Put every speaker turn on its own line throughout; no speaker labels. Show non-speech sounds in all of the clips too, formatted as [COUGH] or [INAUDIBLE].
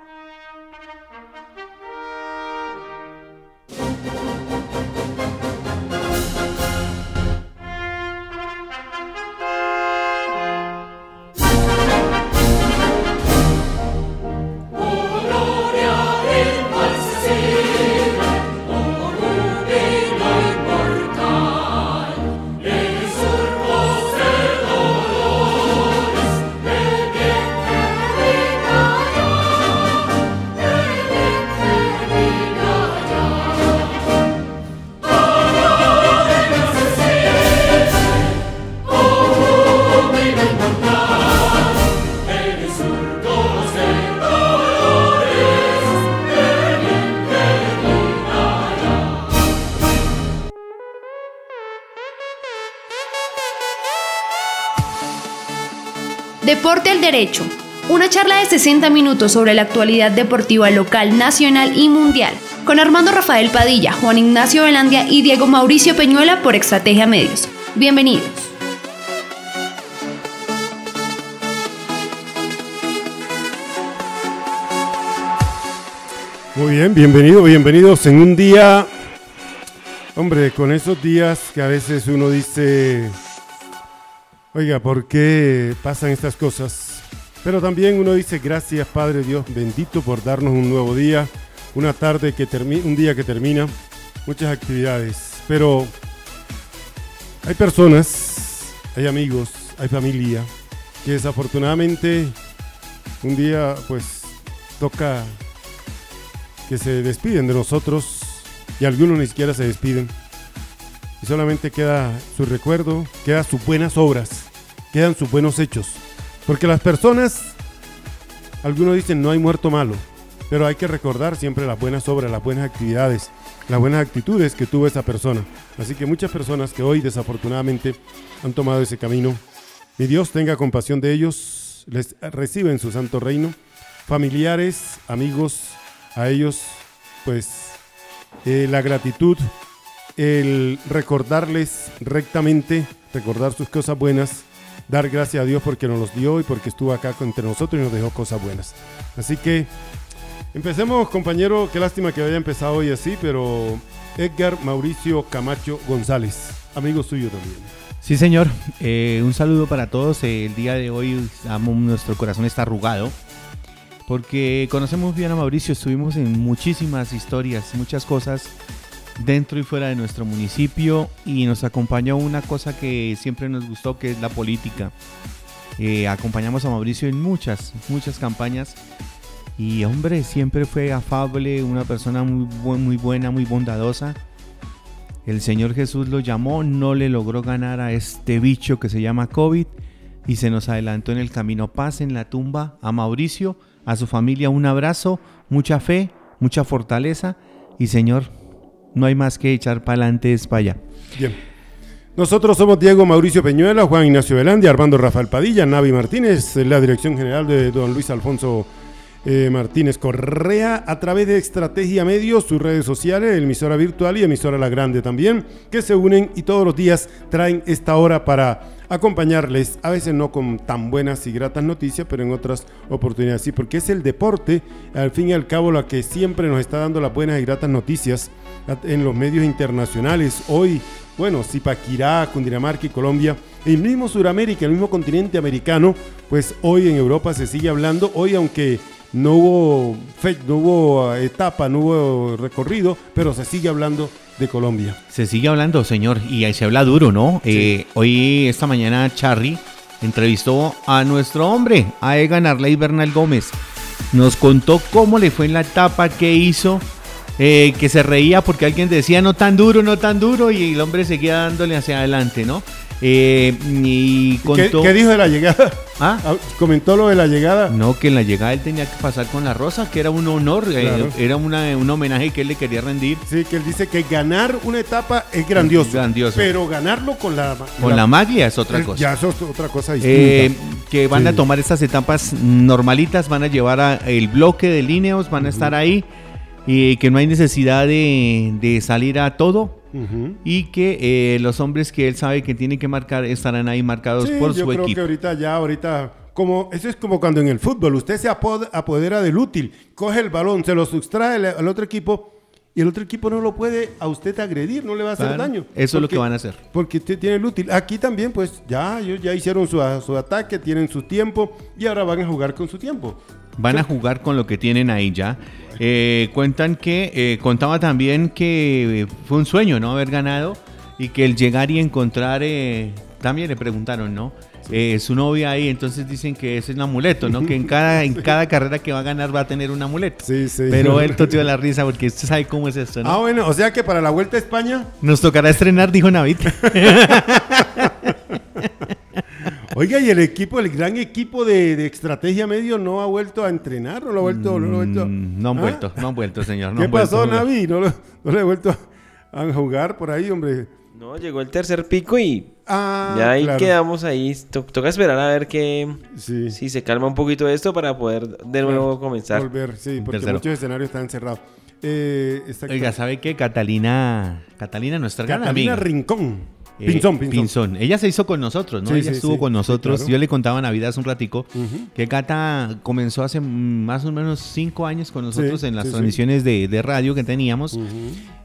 Deporte Derecho. Una charla de 60 minutos sobre la actualidad deportiva local, nacional y mundial. Con Armando Rafael Padilla, Juan Ignacio Velandia y Diego Mauricio Peñuela por Estrategia Medios. Bienvenidos.
Muy bien, bienvenidos, bienvenidos en un día, hombre, con esos días que a veces uno dice, oiga, ¿por qué pasan estas cosas? Pero también uno dice, gracias Padre Dios bendito por darnos un nuevo día, una tarde que termina, un día que termina, muchas actividades. Pero hay personas, hay amigos, hay familia que desafortunadamente un día pues toca que se despiden de nosotros y algunos ni siquiera se despiden. Y solamente queda su recuerdo, quedan sus buenas obras, quedan sus buenos hechos. Porque las personas, algunos dicen no hay muerto malo, pero hay que recordar siempre las buenas obras, las buenas actividades, las buenas actitudes que tuvo esa persona. Así que muchas personas que hoy desafortunadamente han tomado ese camino, mi Dios tenga compasión de ellos, les recibe en su santo reino, familiares, amigos, a ellos, pues, eh, la gratitud, el recordarles rectamente, recordar sus cosas buenas, dar gracias a Dios porque nos los dio y porque estuvo acá entre nosotros y nos dejó cosas buenas. Así que empecemos, compañero, qué lástima que haya empezado hoy así, pero Edgar Mauricio Camacho González, amigo suyo también.
Sí, señor. Eh, un saludo para todos. el día de hoy amo, nuestro corazón está arrugado porque conocemos bien a Mauricio, estuvimos en muchísimas historias, muchas cosas dentro y fuera de nuestro municipio y nos acompañó una cosa que siempre nos gustó, que es la política. Eh, acompañamos a Mauricio en muchas, muchas campañas y hombre, siempre fue afable, una persona muy, muy buena, muy bondadosa. El Señor Jesús lo llamó, no le logró ganar a este bicho que se llama COVID y se nos adelantó en el camino. Paz en la tumba a Mauricio a su familia un abrazo, mucha fe, mucha fortaleza y Señor, no hay más que echar para adelante es para allá.
Bien. Nosotros somos Diego Mauricio Peñuela, Juan Ignacio Velandia, Armando Rafael Padilla, Navi Martínez, la dirección general de don Luis Alfonso eh, Martínez Correa, a través de Estrategia Medios, sus redes sociales, emisora virtual y emisora La Grande también, que se unen y todos los días traen esta hora para acompañarles, a veces no con tan buenas y gratas noticias, pero en otras oportunidades sí, porque es el deporte, al fin y al cabo, la que siempre nos está dando las buenas y gratas noticias en los medios internacionales. Hoy, bueno, Zipaquirá, Cundinamarca y Colombia, el mismo Sudamérica, el mismo continente americano, pues hoy en Europa se sigue hablando, hoy aunque no hubo, fe, no hubo etapa, no hubo recorrido, pero se sigue hablando de Colombia.
Se sigue hablando, señor, y ahí se habla duro, ¿no? Eh, hoy, esta mañana, Charry entrevistó a nuestro hombre, a Egan Arley Bernal Gómez. Nos contó cómo le fue en la etapa, qué hizo, eh, que se reía porque alguien decía no tan duro, no tan duro, y el hombre seguía dándole hacia adelante, ¿no? Eh, y contó...
¿Qué, dijo de la llegada? ¿Ah? ah ¿Comentó lo de la llegada?
No, que en la llegada él tenía que pasar con la rosa, que era un honor, eh, era una, un homenaje que él le quería rendir.
Sí, que él dice que ganar una etapa es grandioso. grandioso. Pero ganarlo con la...
Con la, maglia es otra cosa.
Ya es otra cosa
eh, distinta. que van a tomar estas etapas normalitas, van a llevar a el bloque de líneos, van a estar ahí y que no hay necesidad de, de salir a todo y que eh, los hombres que él sabe que tienen que marcar estarán ahí marcados por su
yo
creo
que ahorita ya, ahorita como, eso es como cuando en el fútbol usted se apodera del útil, coge el balón, se lo sustrae al otro equipo y el otro equipo no lo puede a usted agredir, no le va a hacer daño.
Eso es lo que van a hacer.
Porque usted tiene el útil. Aquí también, pues ya, ellos ya hicieron su, su ataque, tienen su tiempo y ahora van a jugar con su tiempo.
Van a jugar con lo que tienen ahí ya. Eh, cuentan que, eh, contaba también que fue un sueño, ¿no? Haber ganado y que el llegar y encontrar, eh, también le preguntaron, ¿no? Eh, su novia ahí, entonces dicen que ese es un amuleto, ¿no? Que en cada, en [LAUGHS] cada carrera que va a ganar va a tener un amuleto. Sí, sí. Pero él toteó la risa porque usted sabe cómo es esto, ¿no?
Ah, bueno, o sea que para la Vuelta a España...
Nos tocará estrenar, dijo Navid. [LAUGHS] [LAUGHS]
Oiga, y el equipo, el gran equipo de, estrategia medio no ha vuelto a entrenar, no lo ha vuelto, no, lo ha vuelto,
mm, no han ¿Ah? vuelto, no han vuelto, señor.
¿Qué pasó, Navi? No, no, no le he vuelto a jugar por ahí, hombre.
No, llegó el tercer pico y ah, ya ahí quedamos ahí. toca esperar a ver que si se calma un poquito esto para poder de nuevo comenzar.
Volver, sí, porque muchos escenarios están cerrados.
Eh, Oiga, ¿sabe qué? Catalina, Catalina, nuestra
Catalina Rincón.
Eh, Pinzón, Pinzón. Ella se hizo con nosotros, ¿no? Ella estuvo con nosotros. Yo le contaba a Navidad hace un ratico que Cata comenzó hace más o menos cinco años con nosotros en las transmisiones de, radio que teníamos.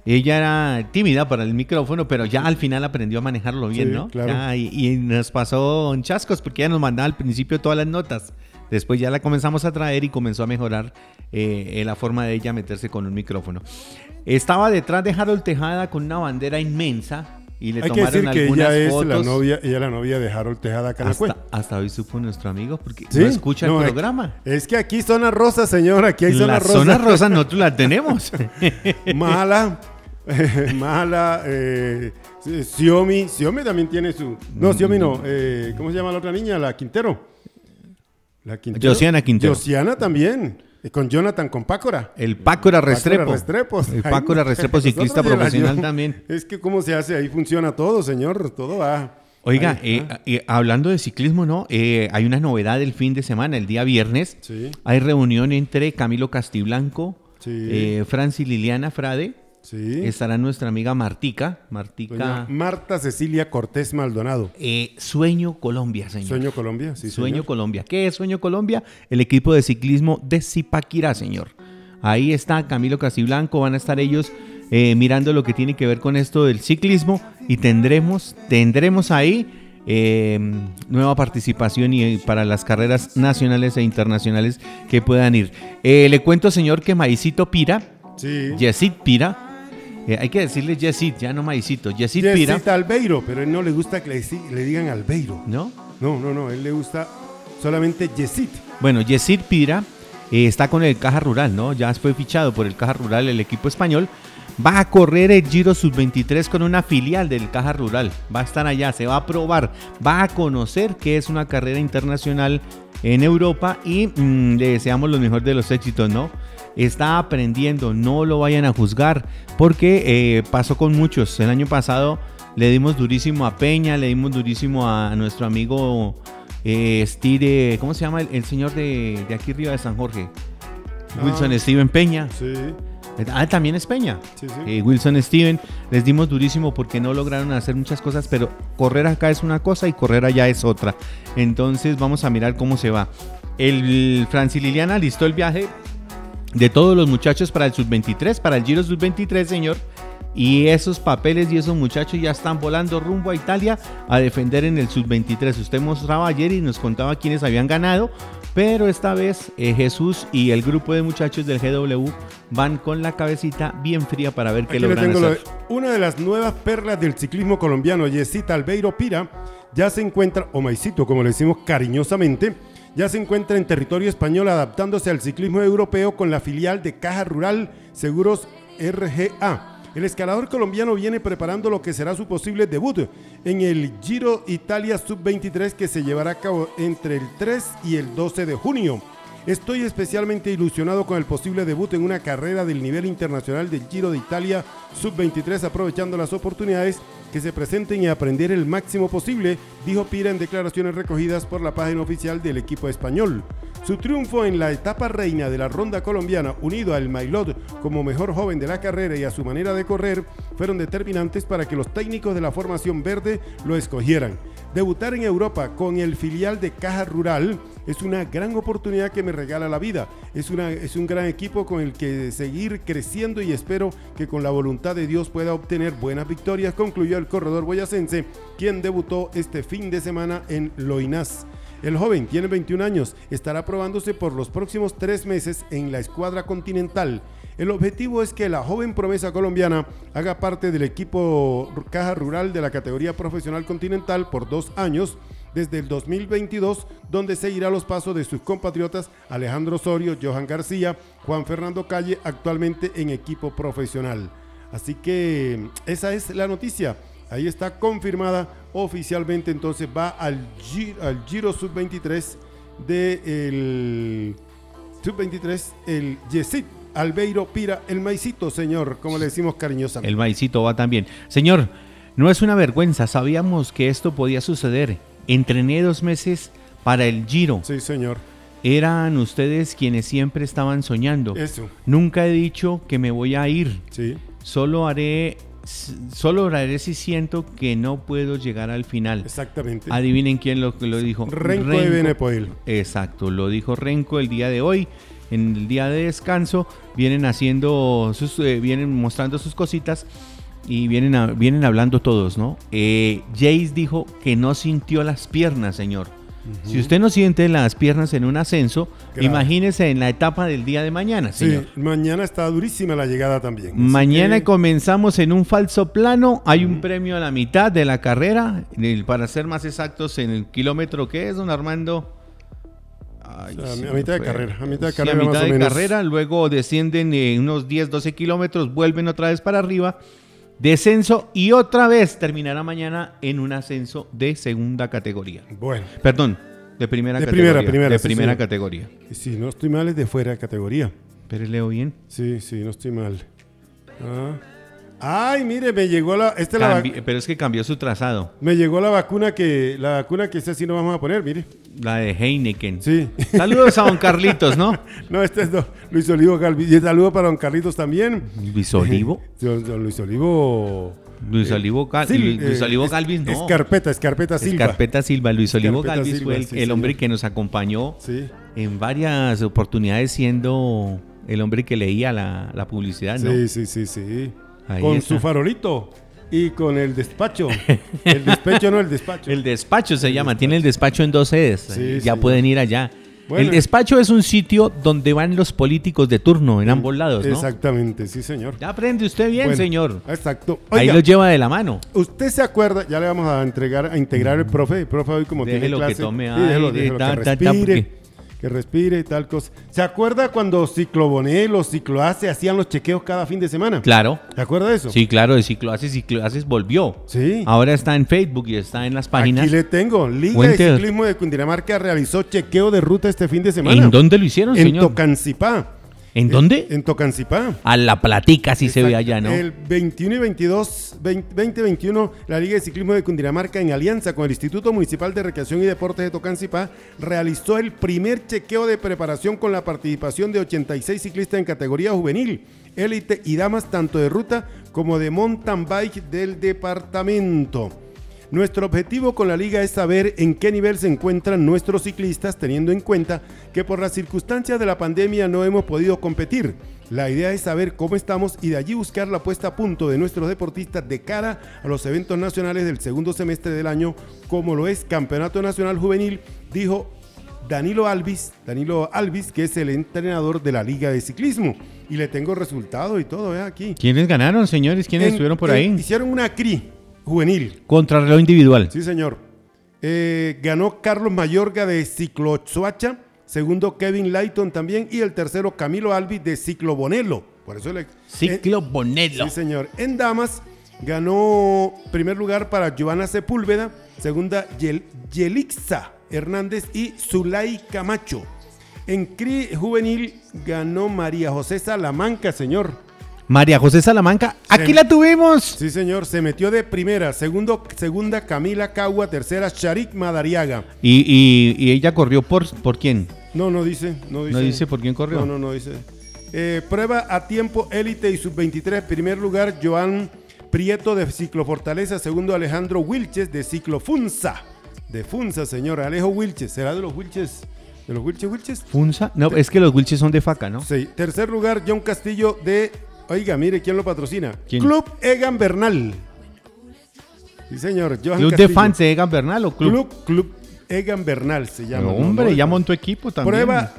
Ella era tímida para el micrófono, pero ya al final aprendió a manejarlo bien, ¿no? Claro. y, nos pasó en chascos porque ella nos mandaba al principio todas las notas. Después ya la comenzamos a traer y comenzó a mejorar eh, la forma de ella meterse con un micrófono. Estaba detrás de Harold Tejada con una bandera inmensa y le Hay que decir que
ella es la novia, ella la novia de Harold Tejada
hasta, hasta hoy supo nuestro amigo porque no escucha el programa.
Es que aquí zona rosa, señor, aquí hay zona rosa.
La zona rosa nosotros la tenemos. [LAUGHS]
mala, [LAUGHS] mala, eh, Xiaomi, Xiaomi también tiene su... No, Xiaomi no, eh, ¿cómo se llama la otra niña? La Quintero.
La Quintero. Josiana Quintero.
Josiana también con Jonathan, con Pácora.
El Pácora Restrepo. Restrepo. El Pácora Restrepo, ciclista profesional también.
Es que cómo se hace, ahí funciona todo, señor, todo va.
Oiga, eh, eh, hablando de ciclismo, ¿no? Eh, hay una novedad el fin de semana, el día viernes. Sí. Hay reunión entre Camilo Castiblanco, sí. Franci Liliana Frade Estará nuestra amiga Martica. Martica.
Marta Cecilia Cortés Maldonado.
Eh, Sueño Colombia, señor.
Sueño Colombia, sí.
Sueño Colombia. ¿Qué es Sueño Colombia? El equipo de ciclismo de Zipaquirá, señor. Ahí está Camilo Casiblanco. Van a estar ellos eh, mirando lo que tiene que ver con esto del ciclismo. Y tendremos, tendremos ahí. Eh, nueva participación y para las carreras nacionales e internacionales que puedan ir. le cuento, señor, que Maicito Pira, sí. Yesid Pira, eh, hay que decirle Yesid, ya no Maicito. Yesid Pira.
Albeiro, pero él no le gusta que le, digan Albeiro.
¿No?
No, no, no. Él le gusta solamente Yesid.
Bueno, Yesid Pira eh, está con el Caja Rural, ¿no? Ya fue fichado por el Caja Rural el equipo español. Va a correr el Giro Sub-23 con una filial del Caja Rural. Va a estar allá, se va a probar, va a conocer que es una carrera internacional en Europa y mm, le deseamos lo mejor de los éxitos, ¿no? Está aprendiendo, no lo vayan a juzgar, porque eh, pasó con muchos. El año pasado le dimos durísimo a Peña, le dimos durísimo a, nuestro amigo eh, Steve, ¿cómo se llama el, señor de, aquí arriba de San Jorge? Wilson ah, Steven Peña. Sí. Ah, también es Peña. Sí, sí. Eh, Wilson Steven, les dimos durísimo porque no lograron hacer muchas cosas, pero correr acá es una cosa y correr allá es otra. Entonces vamos a mirar cómo se va. El Francis Liliana listó el viaje de todos los muchachos para el sub-23, para el Giro sub-23, señor. Y esos papeles y esos muchachos ya están volando rumbo a Italia a defender en el sub-23. Usted mostraba ayer y nos contaba quiénes habían ganado, pero esta vez eh, Jesús y el grupo de muchachos del GW van con la cabecita bien fría para ver qué logran hacer.
una de las nuevas perlas del ciclismo colombiano, Yesita Albeiro Pira, ya se encuentra, o Maicito como le decimos cariñosamente, ya se encuentra en territorio español adaptándose al ciclismo europeo con la filial de Caja Rural Seguros RGA. El escalador colombiano viene preparando lo que será su posible debut en el Giro Italia Sub-23 que se llevará a cabo entre el 3 y el 12 de junio. Estoy especialmente ilusionado con el posible debut en una carrera del nivel internacional del Giro de Italia Sub-23 aprovechando las oportunidades que se presenten y aprender el máximo posible, dijo Pira en declaraciones recogidas por la página oficial del equipo español. Su triunfo en la etapa reina de la ronda colombiana, unido al Mailot como mejor joven de la carrera y a su manera de correr, fueron determinantes para que los técnicos de la formación verde lo escogieran. Debutar en Europa con el filial de Caja Rural Es una gran oportunidad que me regala la vida. Es, es un gran equipo con el que seguir creciendo y espero que con la voluntad de Dios pueda obtener buenas victorias, concluyó el corredor boyacense, quien debutó este fin de semana en Loinás. El joven tiene 21 años, estará probándose por los próximos tres meses en la escuadra continental. El objetivo es que la joven promesa colombiana haga parte del equipo Caja Rural de la categoría profesional continental por dos años desde el 2022, donde seguirá los pasos de sus compatriotas Alejandro Osorio, Johan García, Juan Fernando Calle, actualmente en equipo profesional. Así que esa es la noticia. Ahí está confirmada oficialmente. Entonces va al Giro, al Giro Sub-23 del Sub-23, el Yesit Albeiro Pira, el maicito, señor, como le decimos cariñosamente.
El maicito va también. Señor, no es una vergüenza, sabíamos que esto podía suceder. Entrené dos meses para el Giro.
Sí, señor.
Eran ustedes quienes siempre estaban soñando.
Eso.
Nunca he dicho que me voy a ir.
Sí.
Solo haré solo haré si siento que no puedo llegar al final.
Exactamente.
Adivinen quién lo, lo dijo.
Renko, de Benepoel.
Exacto, lo dijo Renko el día de hoy. En el día de descanso vienen haciendo, sus, eh, vienen mostrando sus cositas y vienen, vienen hablando todos, ¿no? Eh, Jace dijo que no sintió las piernas, señor. Si usted no siente las piernas en un ascenso, imagínese en la etapa del día de mañana. Señor.
Sí, mañana está durísima la llegada también.
Mañana comenzamos en un falso plano. Hay un premio a la mitad de la carrera. Para ser más exactos, en el kilómetro que es, don Armando.
a mitad de carrera. A mitad de carrera.
a mitad de carrera. Luego descienden unos 10, 12 kilómetros, vuelven otra vez para arriba descenso y otra vez terminará mañana en un ascenso de segunda categoría.
Bueno.
Perdón, de primera
de
categoría.
Primera, primera,
de primera categoría.
Sí, no estoy mal, es de fuera de categoría.
Pero leo bien.
Sí, sí, no estoy mal. Ah. Ay, mire, me llegó la, este
pero es que cambió su trazado.
Me llegó la vacuna que la vacuna que esta sí no vamos a poner, mire.
La de Heineken.
Sí.
Saludos a don [LAUGHS] Carlitos, ¿no?
no, este es don Luis Olivo Galvis. Y saludo para don Carlitos también.
Luis Olivo. [LAUGHS]
don, Luis Olivo.
Luis Olivo, Luis, eh, Olivo Galvis, no.
Escarpeta, Escarpeta Silva.
Escarpeta Silva. Luis Olivo Galvis fue el, hombre que nos acompañó en varias oportunidades siendo el hombre que leía la, la publicidad, ¿no?
Sí, sí, sí, sí con su farolito y con el despacho. [LAUGHS] El despacho no el despacho.
El despacho se llama, tiene el despacho en dos sedes. ya pueden ir allá. el despacho es un sitio donde van los políticos de turno en ambos lados, ¿no?
Exactamente, sí, señor.
Ya aprende usted bien, señor.
Exacto.
Ahí lo lleva de la mano.
Usted se acuerda, ya le vamos a entregar a integrar el profe, el profe hoy como
tiene
clase.
que tome
aire, déjelo, que respire que respire y tal cosa. ¿Se acuerda cuando Ciclobonel o Cicloace hacían los chequeos cada fin de semana?
Claro.
¿Se acuerda de eso?
Sí, claro, de Cicloace, Cicloace volvió.
Sí.
Ahora está en Facebook y está en las páginas.
Aquí le tengo. Liga de Ciclismo de Cundinamarca realizó chequeo de ruta este fin de semana.
¿En dónde lo hicieron, señor?
En Tocancipá.
¿En dónde?
En, Tocancipá.
A la platica sí se ve allá, ¿no?
El 21 y 22, 2021, la Liga de Ciclismo de Cundinamarca, en alianza con el Instituto Municipal de Recreación y Deportes de Tocancipá, realizó el primer chequeo de preparación con la participación de 86 ciclistas en categoría juvenil, élite y damas tanto de ruta como de mountain bike del departamento. Nuestro objetivo con la liga es saber en qué nivel se encuentran nuestros ciclistas, teniendo en cuenta que por las circunstancias de la pandemia no hemos podido competir. La idea es saber cómo estamos y de allí buscar la puesta a punto de nuestros deportistas de cara a los eventos nacionales del segundo semestre del año, como lo es Campeonato Nacional Juvenil, dijo Danilo Alvis, Danilo Alvis, que es el entrenador de la Liga de Ciclismo. Y le tengo resultado y todo, ¿eh? aquí.
¿Quiénes ganaron, señores? ¿Quiénes estuvieron por ahí?
Hicieron una CRI, juvenil.
Contrarreloj individual.
Sí, señor. Eh, ganó Carlos Mayorga de Ciclochuacha, segundo Kevin Lighton también y el tercero Camilo Albi de Ciclo Bonelo. Por eso le,
Ciclo Bonelo.
Sí, señor. En damas ganó primer lugar para Giovanna Sepúlveda, segunda Yelixa Hernández y Zulay Camacho. En CRI juvenil ganó María José Salamanca, señor.
María José Salamanca, aquí la tuvimos.
Sí, señor, se metió de primera, segundo, segunda Camila Cagua, tercera Sharik Madariaga.
¿Y, ella corrió por, por quién?
No, no dice, no dice.
¿No dice por quién corrió?
No, no, no dice. Eh, prueba a tiempo élite y sub-23, primer lugar Joan Prieto de Ciclo Fortaleza, segundo Alejandro Wilches de Ciclo Funza. De Funza, señor, Alejo Wilches, será de los Wilches de los Wilches Wilches.
Funza. No, es que los Wilches son de faca, ¿no?
Sí. Tercer lugar, John Castillo de. Oiga, mire quién lo patrocina. Club Egan Bernal. Sí, señor.
¿Club de fans de Egan Bernal o club?
Club, club Egan Bernal se llama.
hombre, ya montó equipo también.
Prueba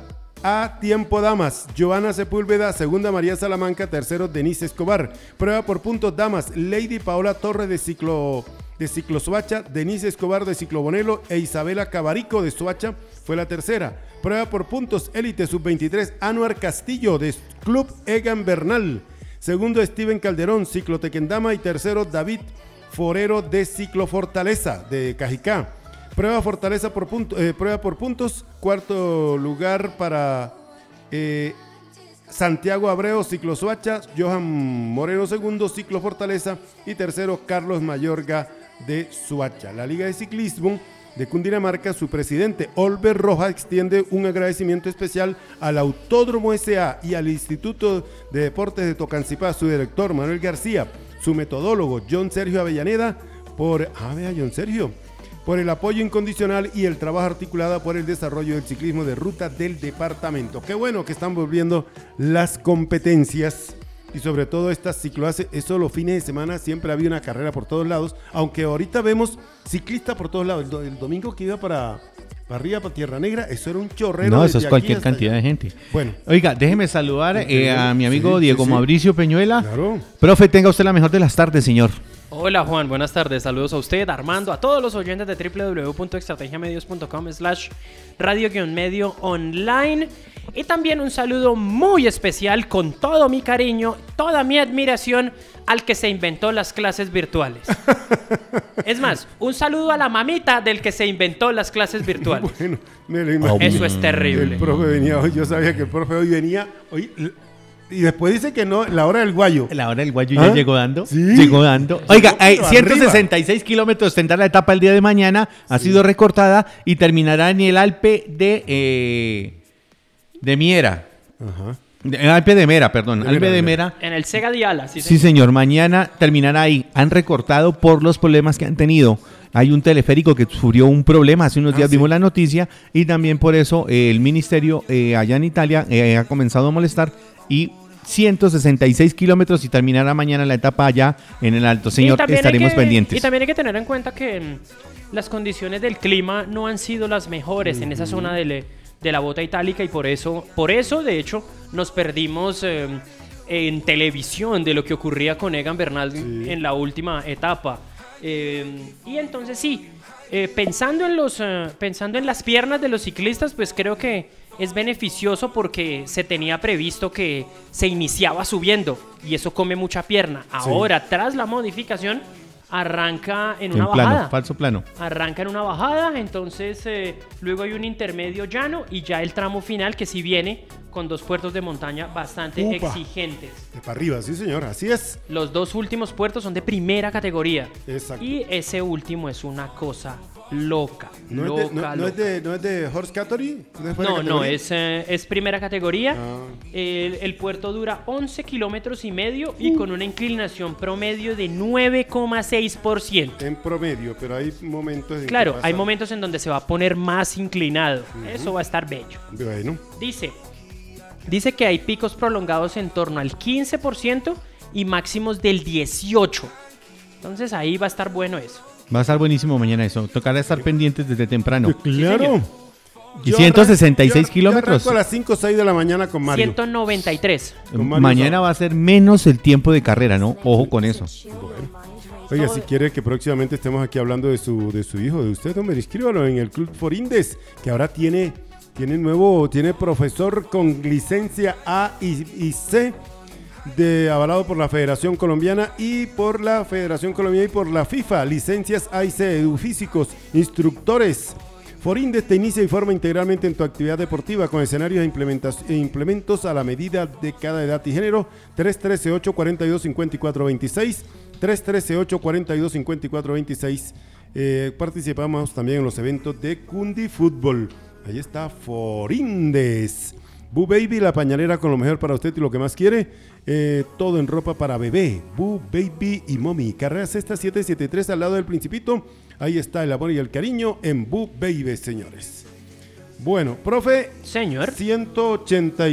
a tiempo damas. Giovanna Sepúlveda, segunda María Salamanca, tercero Denise Escobar. Prueba por puntos damas. Lady Paola Torre de ciclo de ciclo Suacha, Denise Escobar de ciclo Bonelo e Isabela Cabarico de Suacha fue la tercera. Prueba por puntos élite sub-23 Anuar Castillo de Club Egan Bernal. Segundo Steven Calderón, ciclo Tequendama y tercero David Forero de ciclo Fortaleza de Cajicá. Prueba Fortaleza por eh, prueba por puntos. Cuarto lugar para eh, Santiago Abreu, Ciclo Suacha. Johan Moreno segundo, Ciclo Fortaleza. Y tercero, Carlos Mayorga de Suacha. La Liga de Ciclismo de Cundinamarca, su presidente Olver Roja extiende un agradecimiento especial al Autódromo SA y al Instituto de Deportes de Tocancipá, su director Manuel García, su metodólogo John Sergio Avellaneda, por... Ah, John Sergio por el apoyo incondicional y el trabajo articulado por el desarrollo del ciclismo de ruta del departamento. Qué bueno que están volviendo las competencias y sobre todo estas cicloaces. Eso los fines de semana siempre había una carrera por todos lados, aunque ahorita vemos ciclistas por todos lados. El, domingo que iba para, para arriba, para Tierra Negra, eso era un chorrero.
No, eso es cualquier cantidad de gente. Bueno. Oiga, déjeme saludar eh, a mi amigo Diego Mauricio Peñuela. Claro. Profe, tenga usted la mejor de las tardes, señor.
Hola Juan, buenas tardes. Saludos a usted, Armando, a todos los oyentes de www.estrategiamedios.com slash radio-medio online. Y también un saludo muy especial con todo mi cariño, toda mi admiración al que se inventó las clases virtuales. [LAUGHS] es más, un saludo a la mamita del que se inventó las clases virtuales. [LAUGHS] bueno, me lo imagino. Eso es terrible.
El profe venía hoy, yo sabía que el profe hoy venía. Hoy y después dice que no, la hora del guayo.
La hora del guayo ya ¿Ah? llegó dando. ¿Sí? Llegó dando. Oiga, 166 kilómetros tendrá la etapa el día de mañana. Ha sido recortada y terminará en el Alpe de, eh, de Miera. Ajá. El Alpe de Mera, perdón. Alpe de Mera.
En el Sega Diala,
sí, sí, señor. Mañana terminará ahí. Han recortado por los problemas que han tenido. Hay un teleférico que sufrió un problema, hace unos ah, días vimos la noticia, y también por eso eh, el ministerio eh, allá en Italia ha comenzado a molestar y 166 kilómetros y terminará mañana la etapa allá en el Alto. Señor, estaremos pendientes.
Y también hay que tener en cuenta que mm, las condiciones del clima no han sido las mejores en esa zona de, la bota itálica y por eso, por eso de hecho, nos perdimos em, en televisión de lo que ocurría con Egan Bernal en la última etapa. Em, y entonces sí, eh, pensando, en los, eh, pensando en las piernas de los ciclistas, pues creo que es beneficioso porque se tenía previsto que se iniciaba subiendo y eso come mucha pierna. Ahora, tras la modificación, arranca en, una bajada.
Falso plano.
Arranca en una bajada, entonces eh, luego hay un intermedio llano y ya el tramo final que sí viene con dos puertos de montaña bastante exigentes.
De para arriba, sí señor, así es.
Los dos últimos puertos son de primera categoría. Exacto. Y ese último es una cosa loca.
¿No,
es, de,
no, Es de, ¿No es de Horse Category?
No, no, es, eh, es primera categoría. Ah. El, puerto dura 11 kilómetros y medio y uh. con una inclinación promedio de 9,6%.
En promedio, pero hay momentos...
En claro, hay momentos en donde se va a poner más inclinado. Eso va a estar bello.
Bueno.
Dice, dice que hay picos prolongados en torno al 15% y máximos del 18%. Entonces ahí va a estar bueno eso.
Va a estar buenísimo mañana eso. Tocará estar pendientes desde temprano.
Claro.
¿Y 166 kilómetros?
a las 5 o 6 de la mañana con Mario.
193.
mañana va a ser menos el tiempo de carrera, ¿no? Ojo con eso.
Oiga, si quiere que próximamente estemos aquí hablando de su, de su hijo, de usted, hombre, inscríbalo en el Club Forindes, que ahora tiene, tiene nuevo, tiene profesor con licencia A y, y C de, avalado por la Federación Colombiana y por la Federación Colombiana y por la FIFA. Licencias AIC, edufísicos, instructores. Forindes te inicia y forma integralmente en tu actividad deportiva con escenarios e, e implementos a la medida de cada edad y género. 313 42 54 26 313 42 54 26 participamos también en los eventos de Cundi Fútbol. Ahí está Forindes. Boo Baby, la pañalera con lo mejor para usted y lo que más quiere. Eh, todo en ropa para bebé. Boo Baby y Mommy. Carrera Sexta 773 al lado del Principito. Ahí está el amor y el cariño en Boo Baby, señores. Bueno, profe.
Señor.
180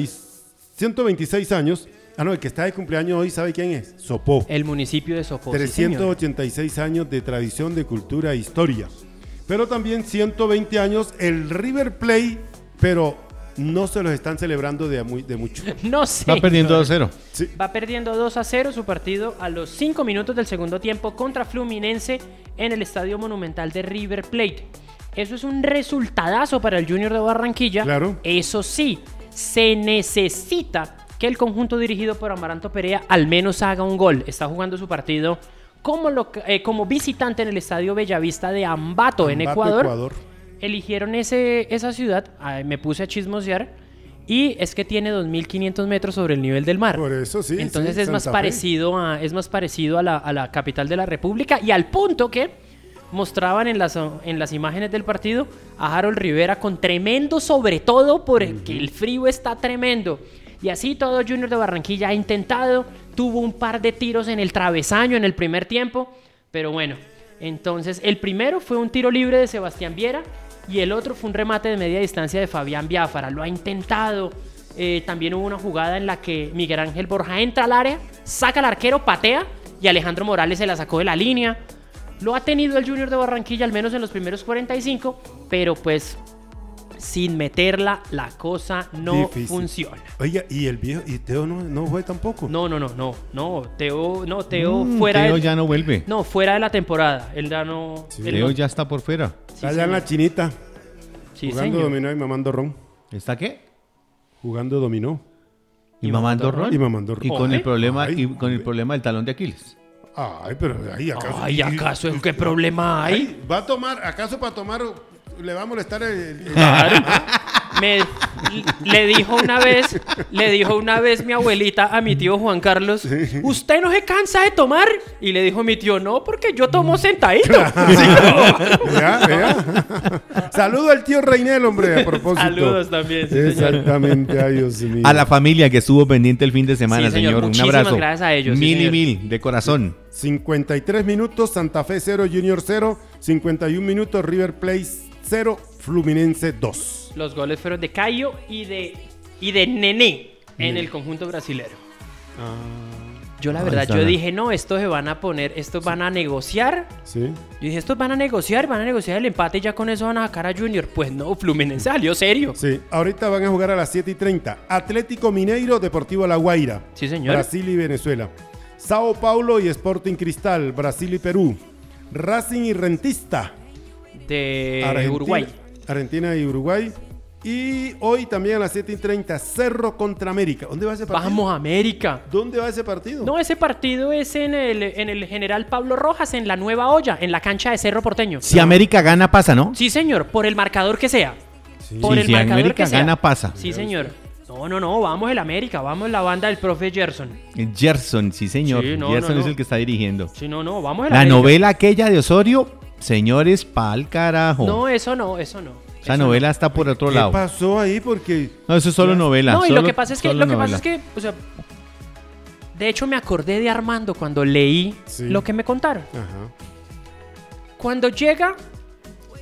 126 años. Ah, no, el que está de cumpleaños hoy, ¿sabe quién es? Sopó.
El municipio de Sopó.
386 años de tradición de cultura e historia. Pero también 120 años el River Play, pero no se los están celebrando de, de mucho. [LAUGHS]
No sé.
Va perdiendo 2 a 0.
Va perdiendo 2 a 0 su partido a los 5 minutos del segundo tiempo contra Fluminense en el Estadio Monumental de River Plate. Eso es un resultadazo para el Junior de Barranquilla.
Claro.
Eso sí, se necesita que el conjunto dirigido por Amaranto Perea al menos haga un gol. Está jugando su partido como, eh, como visitante en el Estadio Bellavista de Ambato, en Ecuador eligieron ese, esa ciudad, me puse a chismosear, y es que tiene 2.500 metros sobre el nivel del mar.
Por eso sí.
Entonces es, más parecido a, es más parecido a la, capital de la República y al punto que mostraban en las, en las imágenes del partido a Harold Rivera con tremendo, sobre todo porque el frío está tremendo. Y así todo Junior de Barranquilla ha intentado, tuvo un par de tiros en el travesaño en el primer tiempo, pero bueno. Entonces el primero fue un tiro libre de Sebastián Viera y el otro fue un remate de media distancia de Fabián Biafara. Lo ha intentado. Eh, también hubo una jugada en la que Miguel Ángel Borja entra al área, saca al arquero, patea y Alejandro Morales se la sacó de la línea. Lo ha tenido el Junior de Barranquilla al menos en los primeros 45, pero pues sin meterla la cosa no funciona.
Oiga, y el viejo, y Teo no, no fue tampoco.
No, no, no, no, no, Teo, no, Teo mm, fuera.
Teo ya no vuelve.
No, fuera de la temporada. Él ya no.
Teo ya está por fuera.
está allá en la chinita. jugando dominó y mamando ron.
¿Está qué?
Jugando dominó.
¿Y, mamando ron?
Y mamando ron.
Y con el problema, y con el problema del talón de Aquiles.
Ay, pero ahí acaso.
Ay, acaso, ¿qué problema hay?
¿Va a tomar, acaso para tomar le va a molestar el,
Me, le dijo una vez, le dijo una vez mi abuelita a mi tío Juan Carlos, ¿usted no se cansa de tomar? Y le dijo mi tío, no, porque yo tomo sentadito. [LAUGHS]
Saludo al tío Reinel, hombre, a propósito.
Saludos también.
Exactamente, a
A la familia que estuvo pendiente el fin de semana, señor. Un abrazo.
gracias a ellos.
Mil y mil, de corazón.
53 minutos, Santa Fe 0, Junior 0. 51 minutos, River Plate 0, Fluminense 2.
Los goles fueron de Cayo y de, y de Nené en el conjunto brasilero. Ah. Yo la verdad, yo dije, no, estos se van a poner, estos van a negociar.
Sí.
Yo dije, estos van a negociar, van a negociar el empate y ya con eso van a sacar a Junior. Pues no, Fluminense salió serio.
Sí, ahorita van a jugar a las 7 y 30. Atlético Mineiro, Deportivo La Guaira.
Sí, señor.
Brasil y Venezuela. Sao Paulo y Sporting Cristal, Brasil y Perú. Racing y Rentista,
de Uruguay.
Argentina y Uruguay. Y hoy también a las 7 y 30, Cerro contra América. ¿Dónde va ese partido?
Vamos, América.
¿Dónde va ese partido?
No, ese partido es en el, en el General Pablo Rojas, en la Nueva Olla, en la cancha de Cerro Porteño.
Si América gana, pasa, ¿no?
Sí, señor, por el marcador que sea.
Por el si marcador América gana, pasa.
Sí, señor. No, no, no, vamos el América, vamos la banda del profe Gerson.
Gerson, sí, señor. Gerson es el que está dirigiendo.
Sí, no, no, vamos el
La novela aquella de Osorio Señores, pa'l carajo.
No, eso no, eso no.
Esa novela está por otro lado.
¿Qué pasó ahí? Porque.
No, eso es solo novela.
No, y lo que pasa es que, lo que pasa es que, o sea, de hecho me acordé de Armando cuando leí lo que me contaron. Ajá. Cuando llega,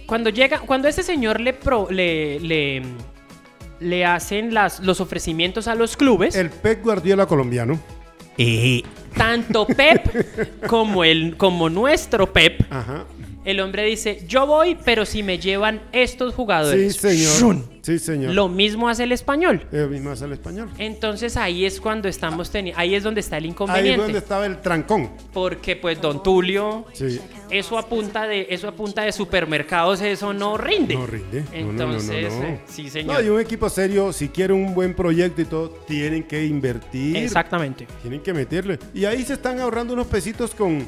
cuando llega, cuando ese señor le le, le, le hacen las, los ofrecimientos a los clubes.
El Pep Guardiola colombiano.
Eh. Tanto Pep [LAUGHS] como el, como nuestro Pep.
Ajá
el hombre dice, yo voy, pero si me llevan estos jugadores.
Sí, señor. Sí, señor.
Lo mismo hace el español.
Lo mismo hace el español.
Entonces ahí es cuando estamos teniendo, ahí es donde está el inconveniente. Ahí es donde
estaba el trancón.
Porque pues don Tulio, sí. eso apunta de, eso apunta de supermercados, eso no rinde.
No rinde.
Entonces,
no,
eh, sí señor.
No, y un equipo serio, si quiere un buen proyecto y todo, tienen que invertir.
Exactamente.
Tienen que meterle. Y ahí se están ahorrando unos pesitos con...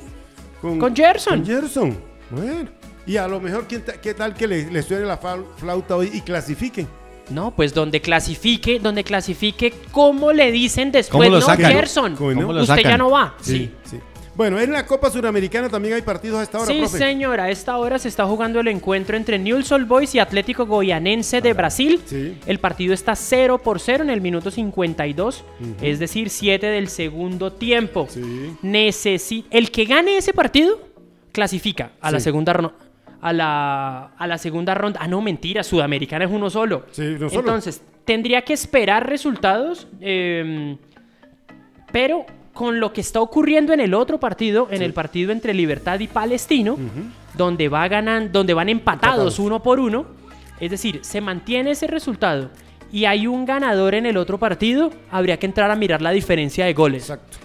Con, con Gerson.
Con Gerson. Bueno, y a lo mejor, ¿qué, tal que le, suene la flauta hoy y clasifiquen?
No, pues donde clasifique, donde clasifique, ¿cómo le dicen después? no, Gerson, usted ya no va. Sí,
sí. Bueno, en la Copa Suramericana también hay partidos a esta hora,
Sí, señora, a esta hora se está jugando el encuentro entre Newell's Old Boys y Atlético Goianense de Brasil.
Sí.
El partido está 0 por 0 en el minuto 52, es decir, 7 del segundo tiempo.
Sí.
el que gane ese partido clasifica a la segunda a la, a la segunda ronda. Ah, no, mentira, Sudamericana es uno solo. Sí, uno solo. Entonces, tendría que esperar resultados, em, pero con lo que está ocurriendo en el otro partido, en el partido entre Libertad y Palestino, donde, va ganan, donde van empatados, uno por uno, es decir, se mantiene ese resultado y hay un ganador en el otro partido, habría que entrar a mirar la diferencia de goles. Exacto.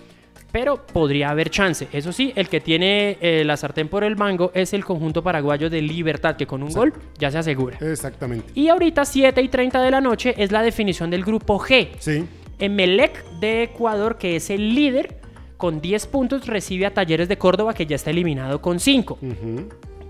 Pero podría haber chance. Eso sí, el que tiene eh, la sartén por el mango es el conjunto paraguayo de Libertad, que con un gol ya se asegura.
Exactamente.
Y ahorita, 7 y 30 de la noche, es la definición del grupo G.
Sí.
Emelec de Ecuador, que es el líder, con 10 puntos, recibe a Talleres de Córdoba, que ya está eliminado con 5.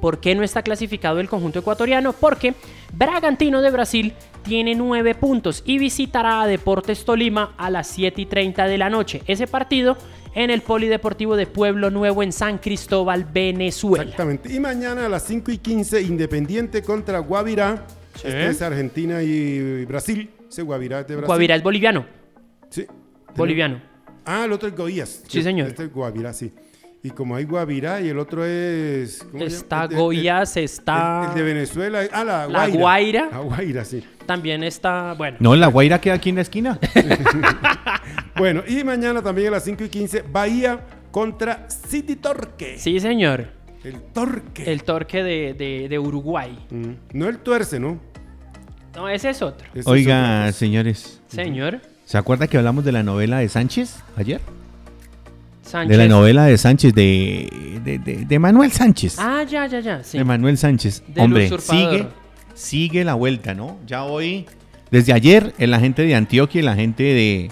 ¿Por qué no está clasificado el conjunto ecuatoriano? Porque Bragantino de Brasil tiene 9 puntos y visitará a Deportes Tolima a las 7 y 30 de la noche. Ese partido en el Polideportivo de Pueblo Nuevo en San Cristóbal, Venezuela.
Exactamente. Y mañana a las 5 y 15, Independiente contra Guavirá. Este es Argentina y Brasil. Ese Guavirá es de Brasil.
Guavirá es boliviano.
Sí.
Boliviano.
Ah, el otro es Goías.
Sí, señor.
Este es Guavirá, sí. Y como hay Guavirá y el otro es...
Está Goiás, está...
El, de Venezuela. Ah, la
Guaira. La Guaira.
La Guaira, sí.
También está, bueno.
No, la Guaira queda aquí en la esquina. [LAUGHS]
bueno, y mañana también a las 5 y 15, Bahía contra City Torque.
Sí, señor.
El Torque.
El Torque de, Uruguay.
Mm. No el Tuerce, ¿no?
No, ese es otro.
Oiga, señores.
Señor.
¿Se acuerda que hablamos de la novela de Sánchez ayer? De la novela de Sánchez, de, de, Manuel Sánchez.
Ah, ya, ya, ya.
De Manuel Sánchez. Hombre, sigue, sigue la vuelta, ¿no? Ya hoy, desde ayer, la gente de Antioquia y la gente de,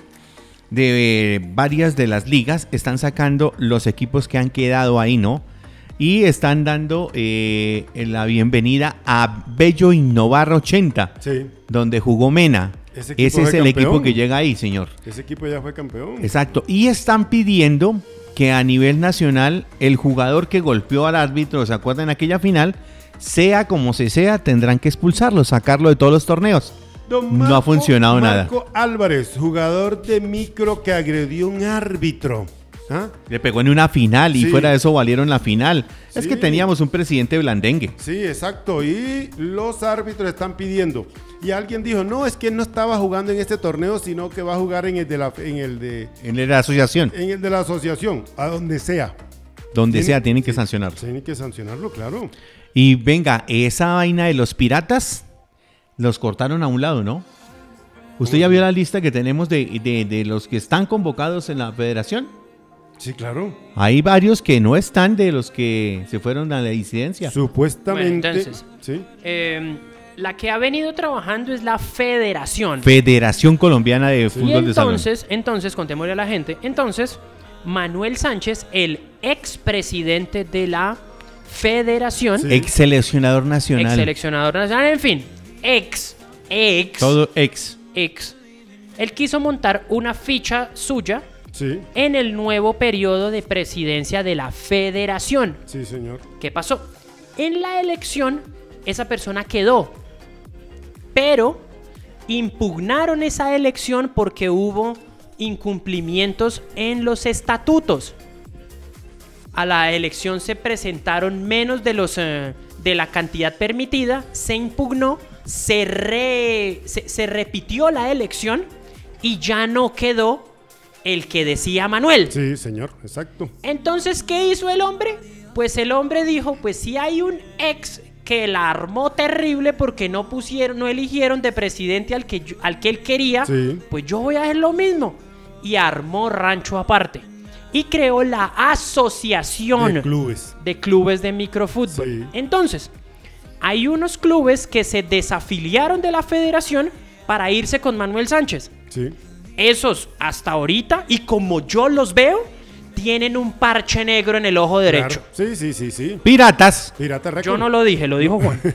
de varias de las ligas están sacando los equipos que han quedado ahí, ¿no? Y están dando eh, la bienvenida a Bello Innovar 80, donde jugó Mena. Ese, es el equipo que llega ahí, señor.
Ese equipo ya fue campeón.
Exacto. Y están pidiendo que a nivel nacional el jugador que golpeó al árbitro, ¿se acuerdan en aquella final? Sea como se sea, tendrán que expulsarlo, sacarlo de todos los torneos. no ha funcionado nada. Marco
Álvarez, jugador de micro que agredió un árbitro.
¿Ah? Le pegó en una final y fuera de eso valieron la final. Es que teníamos un presidente blandengue.
Sí, exacto. Y los árbitros están pidiendo. Y alguien dijo, no, es que él no estaba jugando en este torneo, sino que va a jugar en el de la, en el de,
en el de la asociación.
En el de la asociación, a donde sea.
Donde sea, tienen que sancionarlo.
Tienen que sancionarlo, claro.
Y venga, esa vaina de los piratas, los cortaron a un lado, ¿no? ¿Usted ya vio la lista que tenemos de, de los que están convocados en la federación?
Sí, claro.
Hay varios que no están de los que se fueron a la disidencia.
Supuestamente.
entonces,
¿sí?
Em, la que ha venido trabajando es la Federación.
Federación Colombiana de Fútbol
de entonces, entonces, contémosle a la gente. Entonces, Manuel Sánchez, el expresidente de la Federación.
Ex seleccionador nacional.
Ex seleccionador nacional, en fin. Ex. Ex.
Todo ex.
Ex. Él quiso montar una ficha suya en el nuevo periodo de presidencia de la federación.
Sí, señor.
¿Qué pasó? En la elección, esa persona quedó, pero impugnaron esa elección porque hubo incumplimientos en los estatutos. A la elección se presentaron menos de, los, eh, de la cantidad permitida, se impugnó, se, se repitió la elección y ya no quedó el que decía Manuel.
Sí, señor, exacto.
Entonces, ¿qué hizo el hombre? Pues el hombre dijo, pues si hay un ex que la armó terrible porque no pusieron, no eligieron de presidente al que, al que él quería, pues yo voy a hacer lo mismo. Y armó rancho aparte. Y creó la asociación
de clubes
de, clubes de microfútbol. Entonces, hay unos clubes que se desafiliaron de la federación para irse con Manuel Sánchez.
Sí
esos hasta ahorita, y como yo los veo, tienen un parche negro en el ojo derecho.
Sí, sí, sí, sí.
Piratas.
Pirata
Yo no lo dije, lo dijo Juan. [LAUGHS]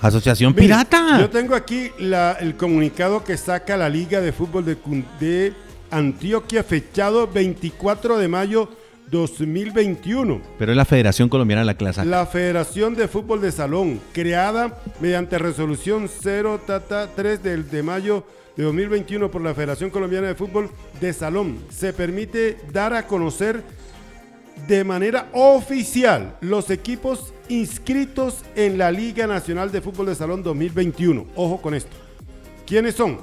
Ah, Asociación Pirata.
Yo tengo aquí el comunicado que saca la Liga de Fútbol de, de Antioquia, fechado 24 de mayo 2021.
Pero es la Federación Colombiana de la Clase.
La Federación de Fútbol de Salón, creada mediante resolución 0-3 del de mayo de 2021 por la Federación Colombiana de Fútbol de Salón. Se permite dar a conocer de manera oficial los equipos inscritos en la Liga Nacional de Fútbol de Salón 2021. Ojo con esto. ¿Quiénes son?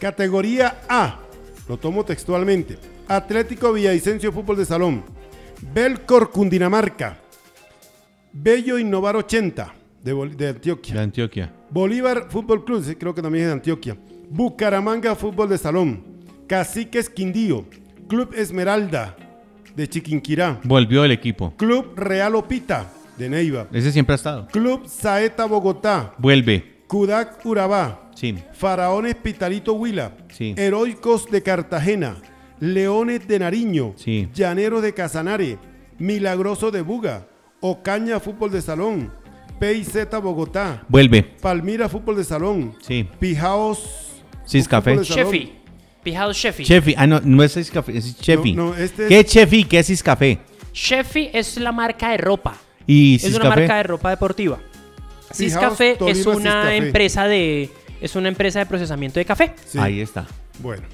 Categoría A, lo tomo textualmente. Atlético Villavicencio Fútbol de Salón. Belcor Cundinamarca. Bello Innovar 80 de, Antioquia.
De Antioquia.
Bolívar Fútbol Club, creo que también es de Antioquia. Bucaramanga Fútbol de Salón. Caciques Quindío. Club Esmeralda de Chiquinquirá.
Volvió el equipo.
Club Real Opita de Neiva.
Ese siempre ha estado.
Club Saeta Bogotá.
Vuelve.
Kudak Urabá.
Sí.
Faraones Pitalito Huila.
Sí.
Heroicos de Cartagena. Leones de Nariño.
Sí.
Llaneros de Casanare. Milagroso de Buga. Ocaña Fútbol de Salón. PIZ Bogotá.
Vuelve.
Palmira Fútbol de Salón.
Sí.
Pijaos.
Ciscafé.
Chefi. Pijaos Chefi.
Chefi. Ah, no, no es Ciscafé, es Chefi.
No, no, este
¿Qué es Chefi? ¿Qué es Ciscafé?
Chefi es la marca de ropa.
¿Y
Es una marca de ropa deportiva. Ciscafé
Tolima
es una
Ciscafé.
empresa de es una empresa de procesamiento de café.
Sí.
Ahí está.
Bueno.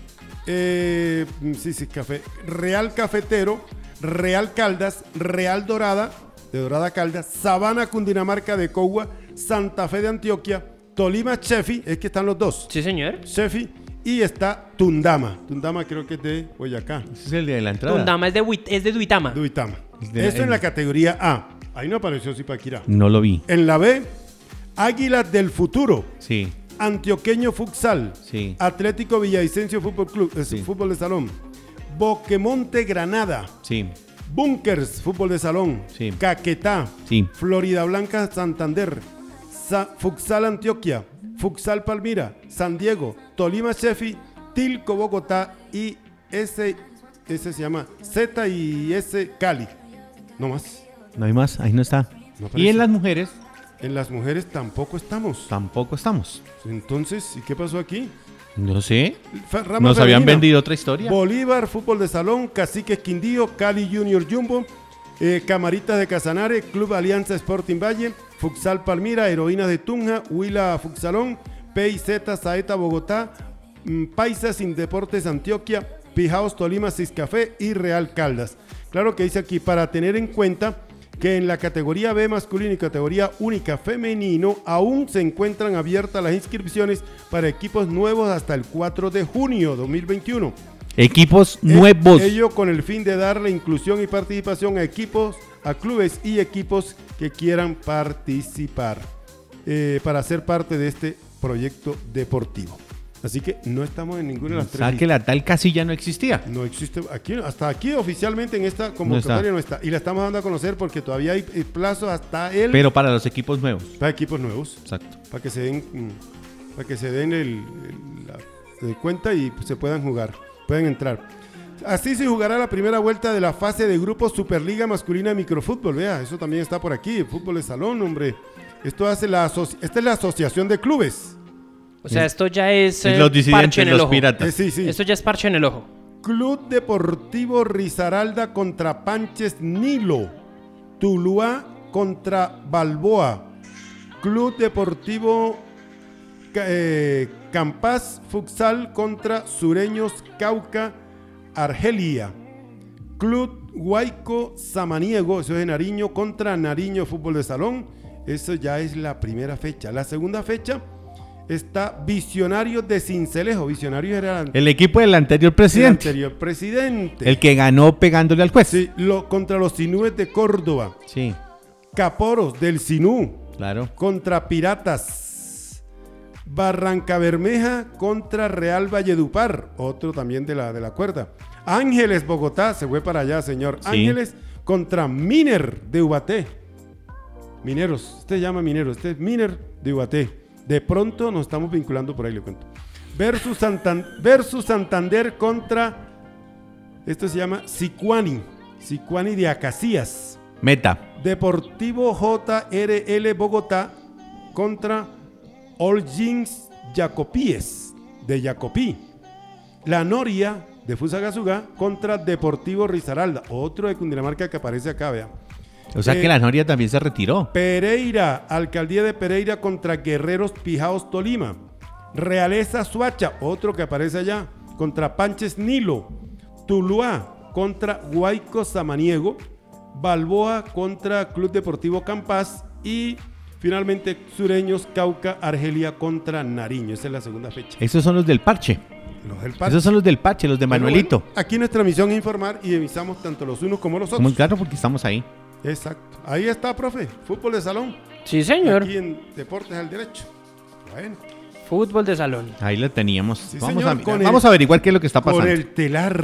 Eh, sí, sí, café. Real Cafetero, Real Caldas, Real Dorada, de Dorada Caldas, Sabana Cundinamarca de Cogua, Santa Fe de Antioquia, Tolima Chefi, es que están los dos.
Sí, señor.
Chefi y está Tundama. Tundama creo que es de Boyacá.
Ese es el de la entrada.
Tundama es de, Huit- es de Duitama.
Duitama.
De-
Eso en la categoría A. Ahí no apareció Zipaquirá.
No lo vi.
En la B, Águilas del Futuro.
Sí.
Antioqueño Futsal,
Sí.
Atlético Villavicencio Fútbol Club, es
Sí.
Fútbol de Salón, Boquemonte Granada,
Sí.
Bunkers Fútbol de Salón,
Sí.
Caquetá,
Sí.
Florida Blanca Santander, Sa- Futsal Antioquia, Futsal Palmira, San Diego, Tolima Chefi, Tilco Bogotá y ese, ese se llama Z y S Cali. No más.
No hay más. Ahí no está.
No
y en las mujeres
En las mujeres tampoco estamos.
tampoco estamos.
Entonces, ¿y qué pasó aquí?
No sé.
Rama
Nos habían vendido otra historia.
Bolívar, fútbol de salón, Caciques Quindío, Cali Junior Jumbo, eh, Camaritas de Casanare, Club Alianza Sporting Valle, Futsal Palmira, Heroínas de Tunja, Huila Futsalón, PIZ Saeta Bogotá, mm, Paisas Sin Deportes Antioquia, Pijaos Tolima Ciscafé y Real Caldas. Claro que dice aquí, para tener en cuenta que en la categoría B masculino y categoría única femenino aún se encuentran abiertas las inscripciones para equipos nuevos hasta el 4 de junio 2021.
Equipos nuevos.
Ello con el fin de darle inclusión y participación a equipos, a clubes y equipos que quieran participar eh, para ser parte de este proyecto deportivo. Así que no estamos en ninguna de las
O
tres.
sea que la tal casilla no existía.
No existe aquí, hasta aquí oficialmente en esta convocatoria no está. Y la estamos dando a conocer porque todavía hay eh, plazo hasta el
Pero para los equipos nuevos.
para equipos nuevos,
Exacto.
para que se den, mm, para que se den el, el- la cuenta y se puedan jugar, pueden entrar. Así se jugará la primera vuelta de la fase de grupos Superliga Masculina Microfútbol. Vea, eso también está por aquí, fútbol de salón, hombre. Esto hace la esta es la asociación de clubes.
O sea, esto ya es eh,
los
parche
disidentes,
en el
los
ojo.
piratas.
Eh, sí, sí.
Esto ya es parche en el ojo.
Club Deportivo Risaralda contra Panches Nilo. Tuluá contra Balboa. Club Deportivo eh, Campas Futsal contra Sureños Cauca Argelia. Club Huayco Samaniego, eso es de Nariño, contra Nariño Fútbol de Salón. Eso ya es la primera fecha. La segunda fecha está Visionarios de Cincelejo. Visionarios era el
El equipo del anterior
el
presidente.
anterior presidente.
El que ganó pegándole al juez.
Sí, lo, contra los Sinúes de Córdoba.
Sí,
Caporos del Sinú
claro.
contra Piratas. Barranca Bermeja contra Real Valledupar, otro también de la, de la cuerda. Ángeles Bogotá, se fue para allá, señor.
Sí.
Ángeles contra Miner de Ubaté. Mineros, se llama Mineros, este es Miner de Ubaté. De pronto nos estamos vinculando por ahí, le cuento. Versus, Santan- versus Santander contra, esto se llama Sicuani, Sicuani de Acacías.
Meta.
Deportivo JRL Bogotá contra All Jeans Jacopíes de Jacopí. La Noria de Fusagasugá contra Deportivo Risaralda, otro de Cundinamarca que aparece acá, vea.
O sea
Eh,
que la Noria también se retiró.
Pereira, Alcaldía de Pereira contra Guerreros Pijaos Tolima. Realeza Suacha, otro que aparece allá, contra Panches Nilo. Tuluá contra Huayco Samaniego. Balboa contra Club Deportivo Campas y finalmente Sureños Cauca Argelia contra Nariño. Esa es la segunda fecha.
Esos son los del parche. Los del parche. Esos son los del parche, los de Manuelito.
aquí nuestra misión es informar y avisamos tanto los unos como los otros.
Muy claro porque estamos ahí.
Exacto. Ahí está, profe. Fútbol de salón.
Sí, señor.
Aquí en Deportes al Derecho. Bueno.
Fútbol de salón.
Ahí lo teníamos. vamos, a, vamos a, averiguar qué es lo que está pasando.
Por el telar.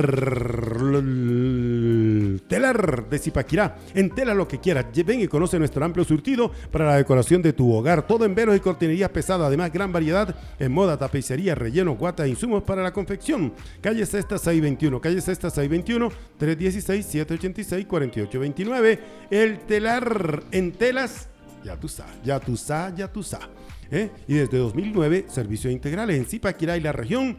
Telar de Zipaquirá. En tela lo que quieras. Ven y conoce nuestro amplio surtido para la decoración de tu hogar. Todo en veros y cortinerías pesadas. Además, gran variedad en moda, tapicería, relleno, guata e insumos para la confección. Calle Sexta 621. Calle Sexta 621. 316-786-4829. El telar en telas. Ya tú sabes, ya tú sabes, ya tú sabes. ¿eh? Y desde 2009, servicios integrales en Zipaquirá y la región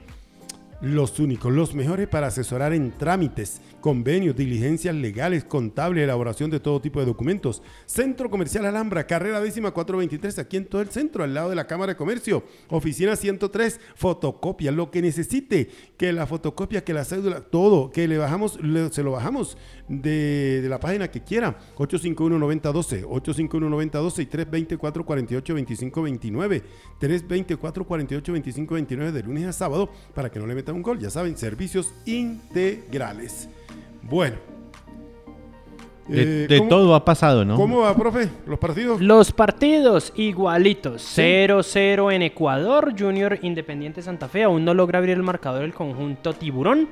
los únicos, los mejores para asesorar en trámites, convenios, diligencias legales, contable, elaboración de todo tipo de documentos. Centro Comercial Alhambra, carrera décima 423, aquí en todo el centro, al lado de la Cámara de Comercio. Oficina 103, fotocopia, lo que necesite, que la fotocopia, que la cédula, todo, que le bajamos, se lo bajamos de, la página que quiera. 851-9012, 851-9012 y 324-48-2529. 324-48-2529 de lunes a sábado para que no le metan un gol. Ya saben, servicios integrales. Bueno.
De, eh, todo ha pasado, ¿no?
¿Cómo va, profe? ¿Los partidos?
Los partidos igualitos. 0-0 en Ecuador. Junior Independiente Santa Fe aún no logra abrir el marcador del conjunto Tiburón.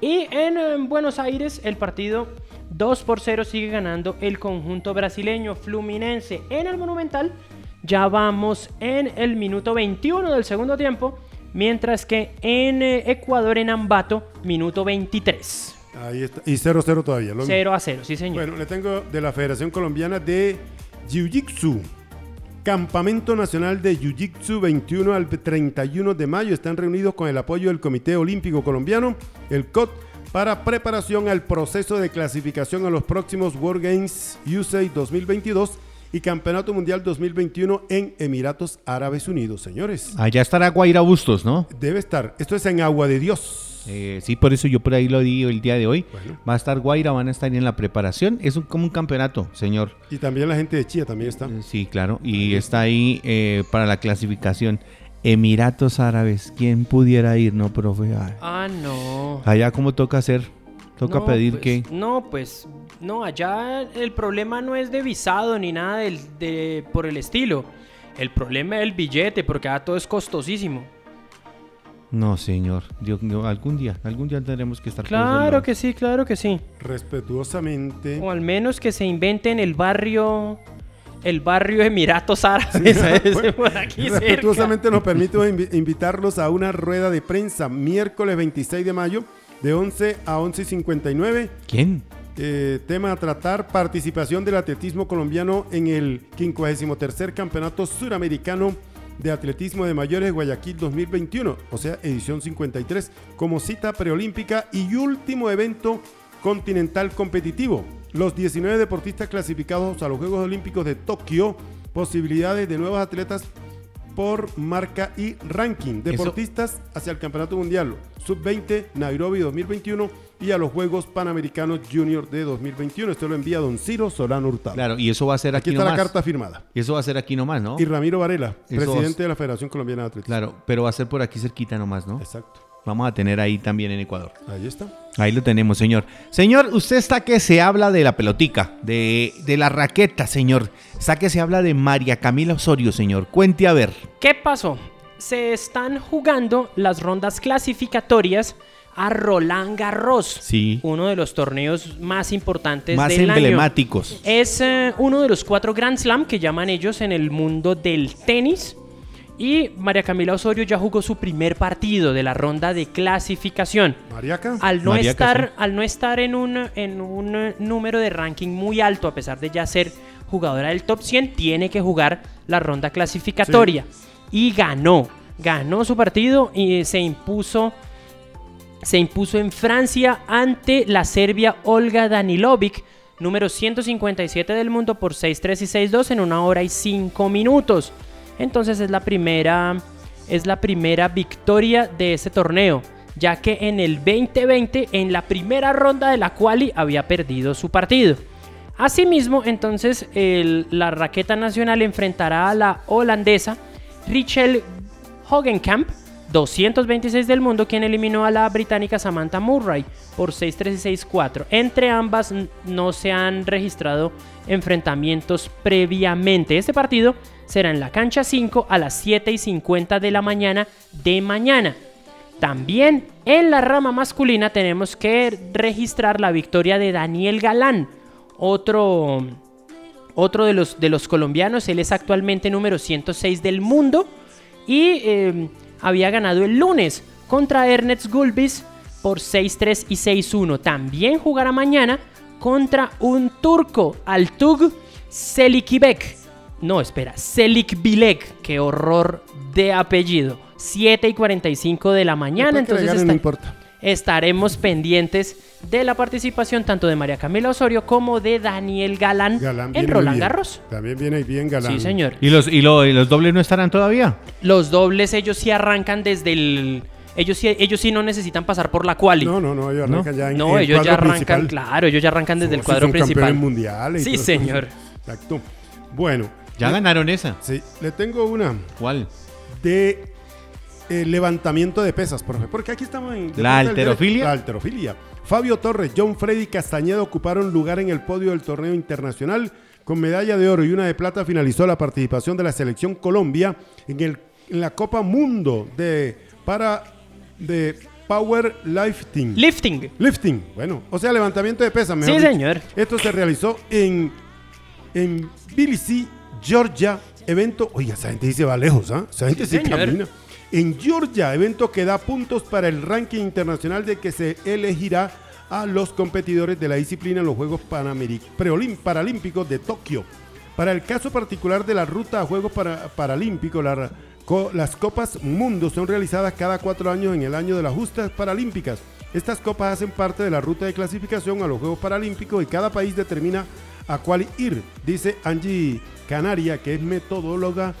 Y en Buenos Aires el partido 2 por 0 sigue ganando el conjunto brasileño Fluminense en el Monumental. Ya vamos en el minuto 21 del segundo tiempo mientras que en eh, Ecuador, en Ambato, minuto 23.
Ahí está. Y 0-0 todavía.
0 a 0, sí, señor.
Bueno, le tengo de la Federación Colombiana de Jiu-Jitsu. Campamento Nacional de Jiu-Jitsu 21 al 31 de mayo. Están reunidos con el apoyo del Comité Olímpico Colombiano, el COT, para preparación al proceso de clasificación a los próximos World Games USA 2022 y Campeonato Mundial 2021 en Emiratos Árabes Unidos, señores.
Allá estará Guaira Bustos, ¿no?
Debe estar. Esto es en Agua de Dios.
Eh, sí, por eso yo por ahí lo digo el día de hoy. Va a estar Guaira, van a estar en la preparación. Es como un campeonato, señor.
Y también la gente de Chía también está. Eh,
sí, claro. Y está ahí eh, para la clasificación. Emiratos Árabes, ¿quién pudiera ir, no, profe?
Ah, no.
Allá cómo toca hacer, toca pedir
pues,
que...
No, pues no, allá el problema no es de visado ni nada de, por el estilo. El problema es el billete, porque todo es costosísimo.
No, señor. Dios, algún día, algún día tendremos que estar.
Claro que sí, claro que sí.
Respetuosamente.
O al menos que se inventen el barrio, el barrio Emiratos Árabes. [LAUGHS]
respetuosamente nos permito invitarlos a una rueda de prensa miércoles 26 de mayo de 11 a 11.59.
¿Quién?
Eh, tema a tratar, participación del atletismo colombiano en el 53 Campeonato Suramericano de Atletismo de Mayores Guayaquil 2021, o sea, edición 53, como cita preolímpica y último evento continental competitivo. Los 19 deportistas clasificados a los Juegos Olímpicos de Tokio, posibilidades de nuevos atletas por marca y ranking. Deportistas hacia el Campeonato Mundial Sub-20 Nairobi 2021 y a los Juegos Panamericanos Junior de 2021. Esto lo envía don Ciro Solano Hurtado.
Claro, y eso va a ser aquí,
aquí está la carta firmada.
Y eso va a ser aquí nomás, ¿no?
Y Ramiro Varela, presidente de la Federación Colombiana de Atletismo.
Claro, pero va a ser por aquí cerquita nomás, ¿no?
Exacto.
Vamos a tener ahí también en Ecuador.
Ahí está.
Ahí lo tenemos, señor. Señor, usted está que se habla de la pelotica, de, de la raqueta, señor. Está que se habla de María Camila Osorio, señor. Cuente a ver.
¿Qué pasó? Se están jugando las rondas clasificatorias a Roland Garros.
Sí.
Uno de los torneos más importantes
más emblemáticos.
Es eh, uno de los cuatro Grand Slam que llaman ellos en el mundo del tenis. Y María Camila Osorio ya jugó su primer partido de la ronda de clasificación.
Mariaca.
Al no estar, al no estar en un, en un número de ranking muy alto, a pesar de ya ser jugadora del top 100, tiene que jugar la ronda clasificatoria. Y ganó. Ganó su partido y se impuso. Se impuso en Francia ante la serbia Olga Danilovic, número 157 del mundo por 6-3 y 6-2 en una hora y 5 minutos. Entonces es la primera, es la primera victoria de ese torneo, ya que en el 2020, en la primera ronda de la quali, había perdido su partido. Asimismo, entonces la raqueta nacional enfrentará a la holandesa Richel Hogenkamp, 226 del mundo, quien eliminó a la británica Samantha Murray por 6-3 y 6-4. Entre ambas no se han registrado enfrentamientos previamente. Este partido será en la cancha 5 a las 7 y 50 de la mañana de mañana. También en la rama masculina tenemos que registrar la victoria de Daniel Galán, otro, otro de, los, de los colombianos. Él es actualmente número 106 del mundo y eh, había ganado el lunes contra Ernest Gulbis por 6-3 y 6-1. También jugará mañana contra un turco, Altug Selikibek. No, espera, Selikbilek. Qué horror de apellido. 7 y 45 de la mañana. Entonces estaremos pendientes de la participación tanto de María Camila Osorio como de Daniel Galán, en Roland Garros.
También viene bien Galán.
Sí, señor.
¿Y los, y, los dobles no estarán todavía?
Los dobles ellos sí arrancan desde el... Ellos sí, ellos sí no necesitan pasar por la quali.
No, no, no, ellos arrancan ya en
No, ellos ya arrancan, claro, ellos ya arrancan desde el cuadro principal.
mundiales.
Sí, señor.
Exacto. Bueno.
Ya ganaron esa.
Sí, le tengo una.
¿Cuál?
De eh, levantamiento de pesas, profe. Porque aquí estamos en...
La alterofilia.
La alterofilia. Fabio Torres, John Freddy Castañeda ocuparon lugar en el podio del torneo internacional. Con medalla de oro y una de plata finalizó la participación de la selección Colombia en, el, en la Copa Mundo de, para, de Power Lifting.
Lifting.
Lifting. Bueno, o sea, levantamiento de pesas.
Sí, señor.
Esto se realizó en, en Tbilisi, Georgia. Evento. Oiga, esa gente dice va lejos, ¿ah? Esa gente sí, camina en Georgia, evento que da puntos para el ranking internacional de que se elegirá a los competidores de la disciplina en los Juegos Paralímpicos de Tokio. Para el caso particular de la ruta a Juegos Paralímpicos, las Copas Mundo son realizadas cada cuatro años en el año de las justas paralímpicas. Estas copas hacen parte de la ruta de clasificación a los Juegos Paralímpicos y cada país determina a cuál ir, dice Angie Canaria, que es metodóloga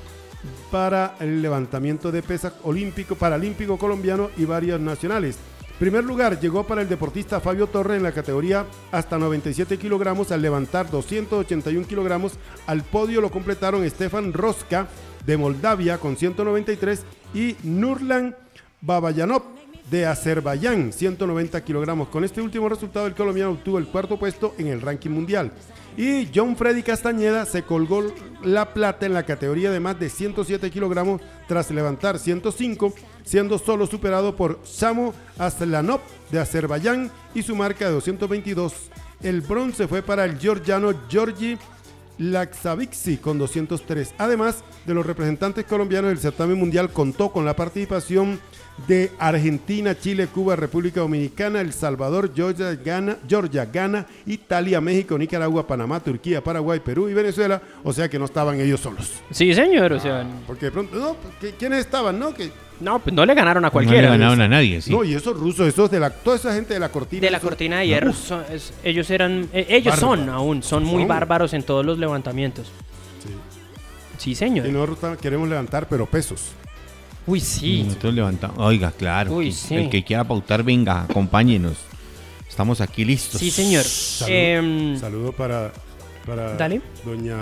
para el levantamiento de pesas olímpico, paralímpico colombiano y varios nacionales. Primer lugar llegó para el deportista Fabio Torre en la categoría hasta 97 kilogramos al levantar 281 kilogramos. Al podio lo completaron Stefan Roska de Moldavia con 193 y Nurlan Babayanov de Azerbaiyán, 190 kilogramos. Con este último resultado, el colombiano obtuvo el cuarto puesto en el ranking mundial. Y John Freddy Castañeda se colgó la plata en la categoría de más de 107 kilogramos tras levantar 105, siendo solo superado por Samo Aslanov de Azerbaiyán y su marca de 222. El bronce fue para el georgiano Georgi Laxavixi con 203. Además de los representantes colombianos, el certamen mundial contó con la participación de Argentina, Chile, Cuba, República Dominicana, El Salvador, Georgia, Ghana, Georgia, Ghana, Italia, México, Nicaragua, Panamá, Turquía, Paraguay, Perú y Venezuela. O sea que no estaban ellos solos.
Sí, señor. O sea,
porque de pronto, no, ¿quiénes estaban? No, que
no, pues no le ganaron a cualquiera.
No le ganaron a nadie, sí.
No, y esos rusos, esos de la, toda esa gente de la cortina.
De la cortina de hierro. ellos eran, eh, ellos son aún, son muy bárbaros en todos los levantamientos. Sí. Sí, señor.
Y nosotros queremos levantar, pero pesos.
Uy, sí.
Nosotros levantamos. Oiga, claro. El que quiera pautar, venga, acompáñenos. Estamos aquí listos.
Sí, señor.
Saludo, em, para, para doña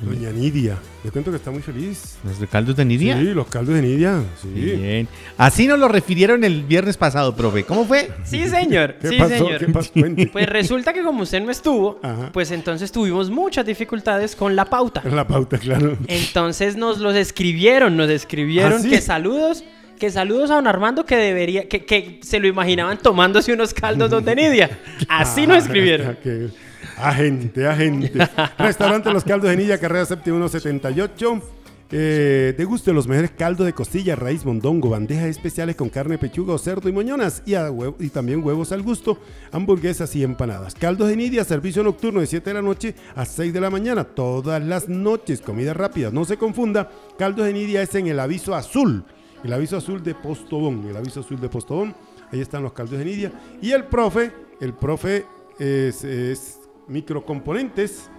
Doña Nidia. Le cuento que está muy feliz.
¿Los caldos de Nidia?
Sí, los caldos de Nidia. Sí.
Bien. Así nos lo refirieron el viernes pasado, profe. ¿Cómo fue?
Sí, señor.
¿Qué
sí,
pasó?
señor.
¿Qué pasó?
Pues resulta que como usted no estuvo, pues entonces tuvimos muchas dificultades con la pauta.
Con la pauta, claro.
Entonces nos los escribieron, nos escribieron ¿Ah, que saludos que saludos a don Armando que debería, que, que se lo imaginaban tomándose unos caldos donde Nidia. [LAUGHS] Así nos ah, escribieron. [LAUGHS]
Agente, agente. [LAUGHS] Restaurante Los Caldos de Nilla, carrera séptima 178. Eh, deguste los mejores caldos de costilla, raíz, mondongo, bandejas especiales con carne, pechuga cerdo y moñonas y, y, también huevos al gusto, hamburguesas y empanadas. Caldos de Nidia, servicio nocturno de 7 de la noche a 6 de la mañana, todas las noches, comida rápida, no se confunda. Caldos de Nidia es en el aviso azul, el aviso azul de Postobón, el aviso azul de Postobón, ahí están los caldos de Nidia. Y el profe, el profe es microcomponentes.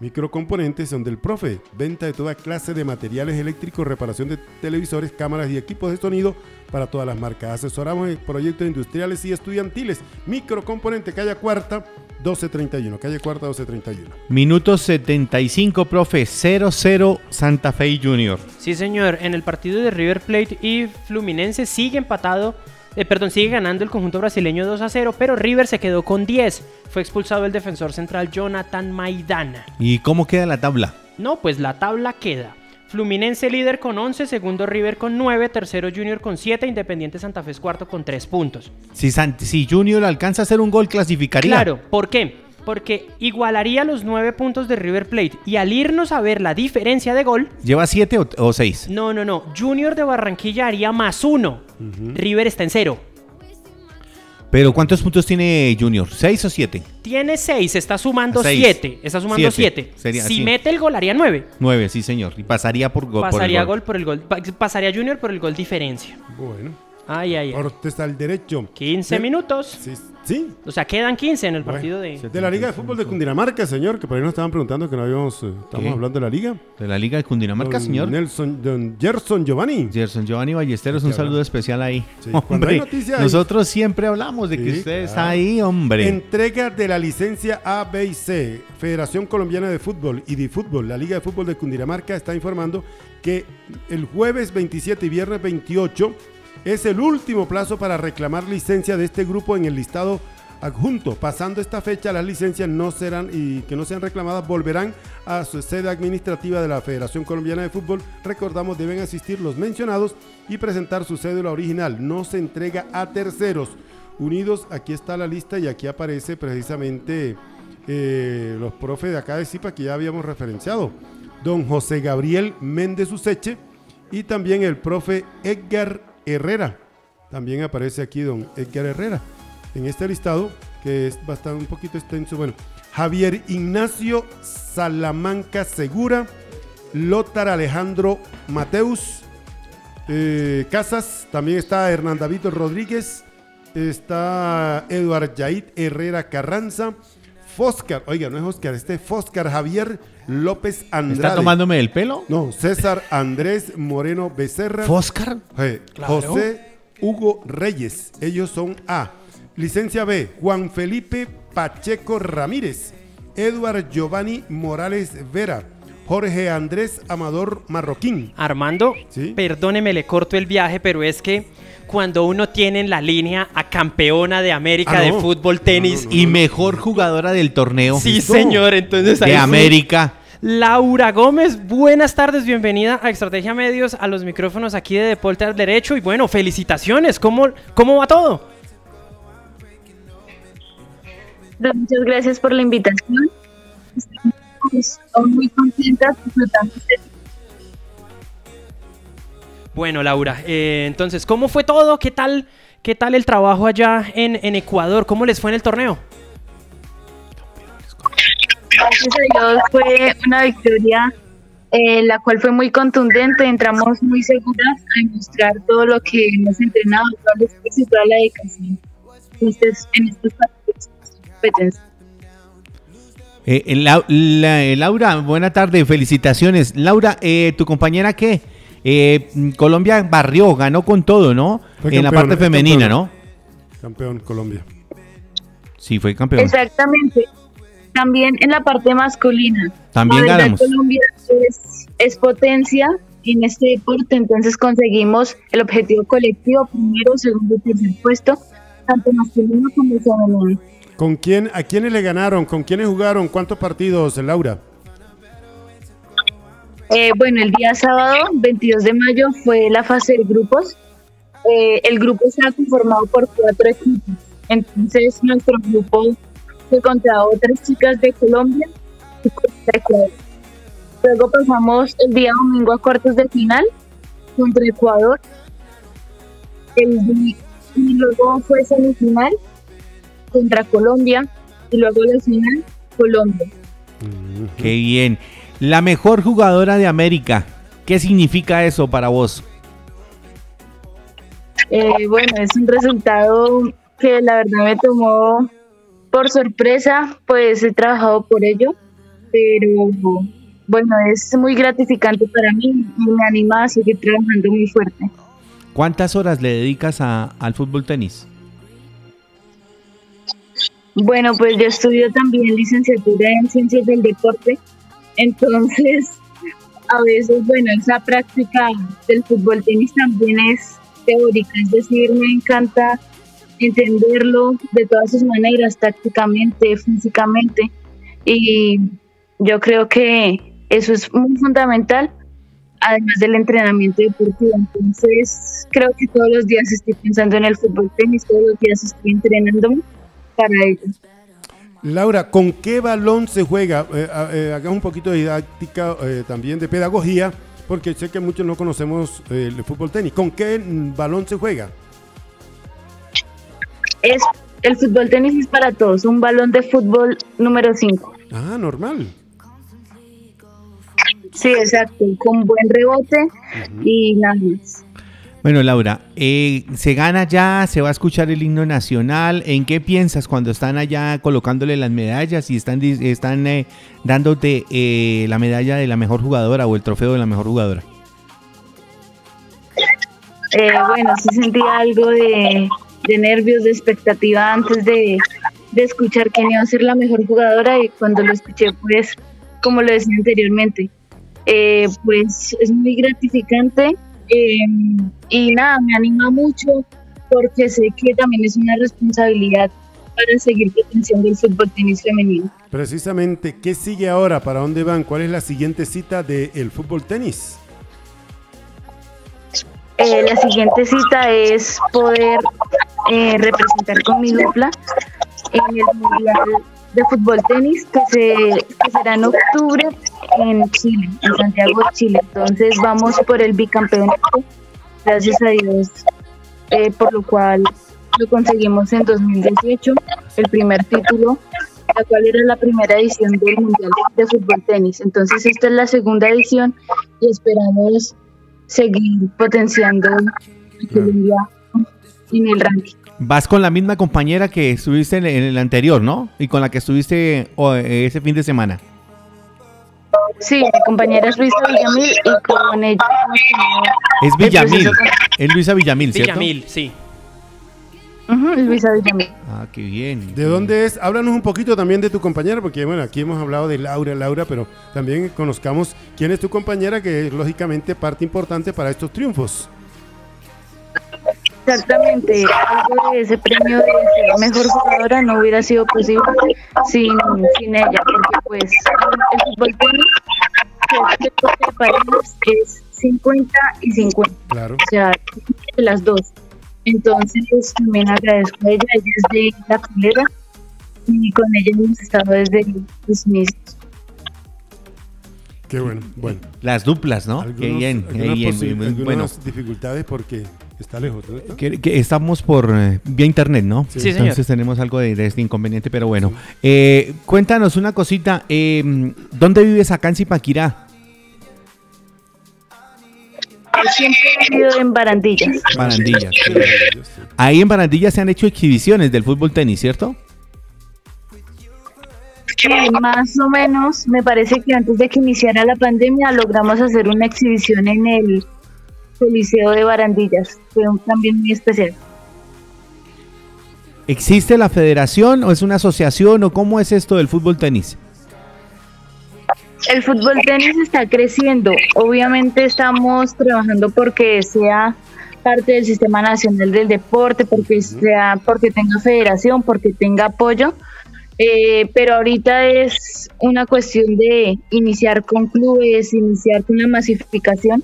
Microcomponentes donde el profe, venta de toda clase de materiales eléctricos, reparación de televisores, cámaras y equipos de sonido para todas las marcas. Asesoramos en proyectos industriales y estudiantiles. Microcomponente, calle cuarta, 1231, calle Cuarta 1231.
Minuto 75, profe, 0-0 Santa Fe Junior.
Sí, señor, en el partido de River Plate y Fluminense sigue empatado, eh, perdón, sigue ganando el conjunto brasileño 2 a 0, pero River se quedó con 10. Fue expulsado el defensor central Jonathan Maidana.
¿Y cómo queda la tabla?
No, pues la tabla queda. Fluminense líder con 11, segundo River con 9, tercero Junior con 7, Independiente Santa Fe es cuarto con 3 puntos.
Si, si Junior alcanza a hacer un gol, clasificaría.
Claro, ¿por qué? Porque igualaría los 9 puntos de River Plate y al irnos a ver la diferencia de gol...
¿Lleva 7 o 6?
No, no, no. Junior de Barranquilla haría más 1. River está en 0.
Pero ¿cuántos puntos tiene Junior? ¿Seis o siete?
Tiene seis, está sumando siete. Está sumando siete. si mete el gol, haría nueve.
Nueve, sí, señor. Y pasaría por
gol. Pasaría gol por el gol. Pasaría Junior por el gol diferencia.
Bueno.
Ay, ay,
ay. está el derecho.
15 minutos.
Sí, sí.
O sea, quedan 15 en el partido de...
De la Liga de Fútbol de Cundinamarca, señor, que por ahí nos estaban preguntando que no habíamos... Eh, estamos hablando de la Liga.
De la Liga de Cundinamarca, señor.
Nelson, don Gerson Giovanni.
Gerson Giovanni Ballesteros, un saludo especial ahí. [LAUGHS] Hombre, nosotros siempre hablamos de que usted está ahí, hombre.
Entrega de la licencia A, B y C. Federación Colombiana de Fútbol y de Fútbol, la Liga de Fútbol de Cundinamarca está informando que el jueves 27 y viernes 28 es el último plazo para reclamar licencia de este grupo en el listado adjunto. Pasando esta fecha, las licencias no serán y que no sean reclamadas volverán a su sede administrativa de la Federación Colombiana de Fútbol. Recordamos, deben asistir los mencionados y presentar su cédula original. No se entrega a terceros. Unidos, aquí está la lista y aquí aparece precisamente eh, los profes de acá de CIPA que ya habíamos referenciado. Don José Gabriel Méndez Useche y también el profe Edgar Herrera. También aparece aquí don Edgar Herrera en este listado, que es bastante un poquito extenso. Bueno, Javier Ignacio Salamanca Segura, Lotar Alejandro Mateus, eh, Casas, también está Hernán David Rodríguez, está Eduard Yaid Herrera Carranza, Foscar, oiga, no es Oscar, este Foscar Javier López Andrade.
¿Está tomándome el pelo?
No, César Andrés Moreno Becerra.
¿Foscar?
José Hugo Reyes. Ellos son A. Licencia B, Juan Felipe Pacheco Ramírez. Eduard Giovanni Morales Vera. Jorge Andrés Amador Marroquín.
Armando, perdóneme, le corto el viaje, pero es que cuando uno tiene en la línea a campeona de América ah, de fútbol, tenis.
y mejor jugadora del torneo.
Sí, señor. Entonces
De América.
Laura Gómez, buenas tardes, bienvenida a Estrategia Medios, a los micrófonos aquí de Deporte al Derecho. Y bueno, felicitaciones, ¿cómo, cómo va todo?
Muchas gracias por la invitación. Estoy muy contenta disfrutando este
bueno, Laura, eh, entonces, ¿cómo fue todo? ¿Qué tal, qué tal el trabajo allá en, Ecuador? ¿Cómo les fue en el torneo?
Gracias a Dios fue una victoria eh, la cual fue muy contundente. Entramos muy seguras a demostrar todo lo que hemos entrenado, toda la toda la dedicación en estos, en estos partidos.
Eh, Laura, buena tarde, felicitaciones. Laura, ¿tu compañera qué? Eh, Colombia barrió, ganó con todo, ¿no? en la parte femenina, ¿no?
Campeón Colombia.
Sí, fue campeón.
Exactamente. También en la parte masculina.
También ganamos.
Colombia es, potencia en este deporte, entonces conseguimos el objetivo colectivo, primero, segundo y tercer puesto, tanto masculino como femenino.
¿Con quién, a quiénes le ganaron? ¿Con quiénes jugaron? ¿Cuántos partidos, Laura?
Eh, bueno, el día sábado, 22 de mayo, fue la fase de grupos. Eh, el grupo está conformado por cuatro equipos. Entonces, nuestro grupo fue contra otras chicas de Colombia y contra Ecuador. Luego pasamos el día domingo a cuartos de final contra Ecuador. El, y luego fue semifinal contra Colombia y luego la final Colombia.
Qué bien. La mejor jugadora de América. ¿Qué significa eso para vos?
Eh, bueno, es un resultado que la verdad me tomó por sorpresa, pues he trabajado por ello, pero bueno, es muy gratificante para mí y me anima a seguir trabajando muy fuerte.
¿Cuántas horas le dedicas al fútbol tenis?
Bueno, pues yo estudio también licenciatura en ciencias del deporte, entonces a veces, bueno, esa práctica del fútbol tenis también es teórica, es decir, me encanta entenderlo de todas sus maneras, tácticamente, físicamente, y yo creo que eso es muy fundamental, además del entrenamiento deportivo. Entonces, creo que todos los días estoy pensando en el fútbol tenis, todos los días estoy entrenándome para ello.
Laura, ¿con qué balón se juega? Eh, eh, haga un poquito de didáctica, eh, también de pedagogía, porque sé que muchos no conocemos el fútbol tenis. ¿Con qué balón se juega?
Es, el fútbol tenis es para todos, un balón de fútbol número 5.
Ah, normal.
Sí, exacto, con buen rebote y nada más.
Bueno, Laura, eh, ¿se gana ya? ¿Se va a escuchar el himno nacional? ¿En qué piensas cuando están allá colocándole las medallas y están, están eh, dándote eh, la medalla de la mejor jugadora o el trofeo de la mejor jugadora?
bueno, sí sentí algo de, nervios, de expectativa antes de, escuchar quién iba a ser la mejor jugadora y cuando lo escuché, pues, como lo decía anteriormente, pues es muy gratificante Em, y nada, me anima mucho porque sé que también es una responsabilidad para seguir potenciando el fútbol tenis femenino.
Precisamente, ¿qué sigue ahora? ¿Para dónde van? ¿Cuál es la siguiente cita del fútbol tenis?
Eh, la siguiente cita es poder eh, representar con mi dupla en el Mundial de Fútbol Tenis que, se, que será en octubre en Chile, en Santiago Chile. Entonces vamos por el bicampeonato, gracias a Dios, eh, por lo cual lo conseguimos en 2018, el primer título, la cual era la primera edición del Mundial de Fútbol Tenis. Entonces esta es la segunda edición y esperamos seguir potenciando Colombia en el ranking.
Vas con la misma compañera que estuviste en el anterior, ¿no? Y con la que estuviste ese fin de semana.
Sí, mi compañera es Luisa Villamil y con ella
Es Villamil, es Luisa Villamil, ¿cierto?
Villamil, sí.
Luisa Villamil.
Ah, qué bien.
¿De dónde es? Háblanos un poquito también de tu compañera, porque bueno, aquí hemos hablado de Laura, Laura, pero también conozcamos quién es tu compañera, que es lógicamente parte importante para estos triunfos.
Exactamente, algo de ese premio de ser mejor jugadora no hubiera sido posible sin, sin ella, porque pues el fútbol tenis, que es de parejas, es 50 y 50.
Claro.
O sea, las dos. Entonces también agradezco a ella, ella es de la filera y con ella hemos estado desde los inicios.
Qué bueno, bueno.
Las duplas, ¿no?
Qué bien, qué bien. Bueno, dificultades porque Está lejos, ¿no?
Que, estamos por eh, vía internet, ¿no?
Sí,
Entonces tenemos algo de, este inconveniente, pero bueno. Eh, cuéntanos una cosita. Eh, ¿Dónde vives acá en Zipaquirá?
Siempre he vivido en Barandillas.
Barandillas. Ahí en Barandillas se han hecho exhibiciones del fútbol tenis, ¿cierto?
Sí, más o menos. Me parece que antes de que iniciara la pandemia logramos hacer una exhibición en el Liceo de Barandillas. Fue un, también muy especial.
¿Existe la federación o es una asociación o cómo es esto del fútbol tenis?
El fútbol tenis está creciendo. Obviamente estamos trabajando porque sea parte del sistema nacional del deporte, porque sea, porque tenga federación, porque tenga apoyo. Eh, pero ahorita es una cuestión de iniciar con clubes, iniciar con la masificación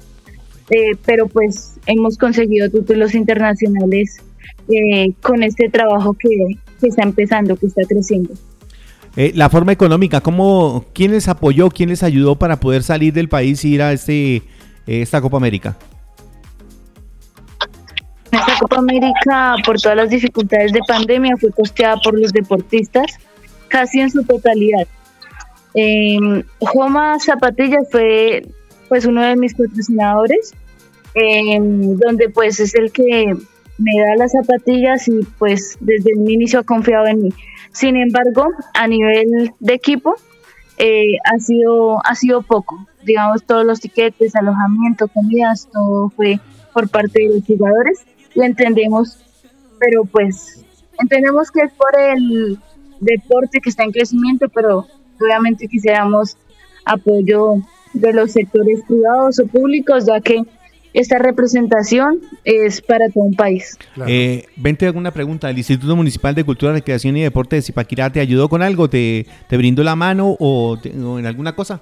eh, pero pues hemos conseguido títulos internacionales eh, con este trabajo que, está empezando, que está creciendo.
Eh, la forma económica, ¿cómo, ¿quién les apoyó, quién les ayudó para poder salir del país y ir a este, esta Copa América?
Esta Copa América, por todas las dificultades de pandemia, fue costeada por los deportistas casi en su totalidad. Eh, Joma Zapatillas fue pues uno de mis patrocinadores, em, donde pues es el que me da las zapatillas y pues desde el inicio ha confiado en mí. Sin embargo, a nivel de equipo, eh, ha, sido, ha sido poco. Digamos, todos los tiquetes, alojamiento, comidas, todo fue por parte de los jugadores. Lo entendemos, pero pues entendemos que es por el, deporte que está en crecimiento, pero obviamente quisiéramos apoyo de los sectores privados o públicos, ya que esta representación es para todo un país.
Eh, vente alguna pregunta. ¿El Instituto Municipal de Cultura, Recreación y Deporte de Zipaquirá te ayudó con algo? ¿Te, te brindó la mano o, en alguna cosa?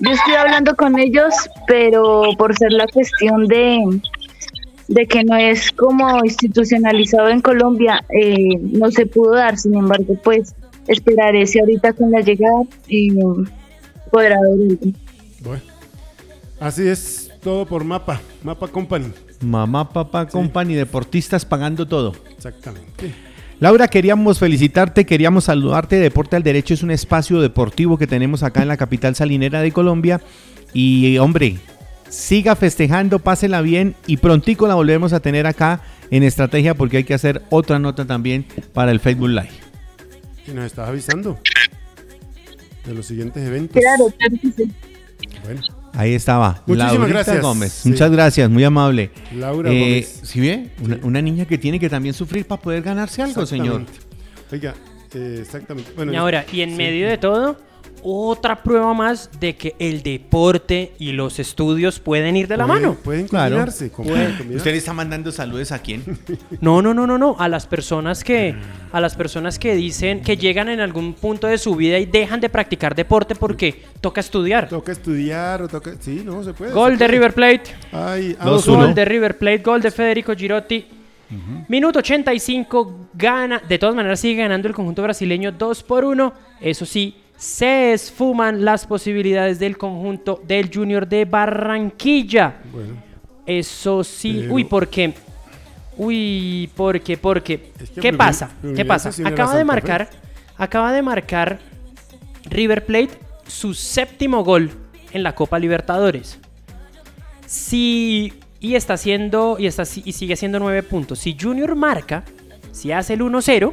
Yo estoy hablando con ellos, pero por ser la cuestión de, de que no es como institucionalizado en Colombia, eh, no se pudo dar. Sin embargo, pues esperaré si ahorita con la llegada y podrá haber
Bueno. Así es, todo por Mapa, Mapa Company.
Mamá, papá, company, deportistas pagando todo.
Exactamente.
Laura, queríamos felicitarte, queríamos saludarte. Deporte al Derecho es un espacio deportivo que tenemos acá en la capital salinera de Colombia. Y hombre, siga festejando, pásela bien y prontico la volvemos a tener acá en Estrategia porque hay que hacer otra nota también para el Facebook Live.
Y nos estás avisando de los siguientes eventos.
Claro, claro que sí.
Bueno. Ahí estaba. Muchísimas gracias. Gómez. Muchas gracias, muy amable.
Laura eh, Gómez.
¿Sí ve? Una, niña que tiene que también sufrir para poder ganarse algo, señor.
Oiga, eh, exactamente.
y ahora, y en medio de todo, otra prueba más de que el deporte y los estudios pueden ir de la mano.
Pueden combinarse.
¿Usted está mandando saludos a quién? [LAUGHS]
No, no, no, no, no. A las personas que, a las personas que dicen que llegan en algún punto de su vida y dejan de practicar deporte porque toca estudiar.
Toca estudiar o toca. Sí, no se puede.
Gol
de
River Plate.
Ay,
gol de River Plate, gol de Federico Girotti. Minuto 85, gana, de todas maneras sigue ganando el conjunto brasileño 2 por 1. Eso sí, se esfuman las posibilidades del conjunto del Junior de Barranquilla. Bueno, Eso sí, uy, porque uy, porque porque ¿qué pasa? ¿Qué pasa? Acaba de marcar acaba de marcar River Plate su séptimo gol en la Copa Libertadores. Si y está haciendo y está y sigue siendo nueve puntos. Si Junior marca, si hace el 1-0,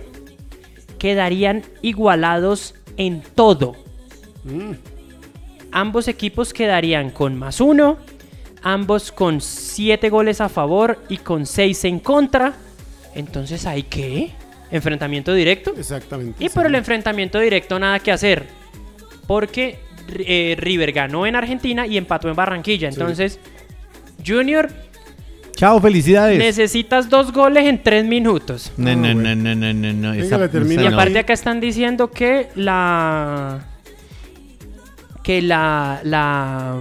quedarían igualados en todo. Mm. Ambos equipos quedarían con más uno, ambos con siete goles a favor y con seis en contra. Entonces, ¿hay qué? ¿Enfrentamiento directo?
Exactamente.
Y por el enfrentamiento directo nada que hacer. Porque eh, River ganó en Argentina y empató en Barranquilla. Entonces, Junior
Chao, felicidades.
Necesitas dos goles en tres minutos.
No, no, no, no, no, no.
y aparte acá están diciendo que la... Que la... La...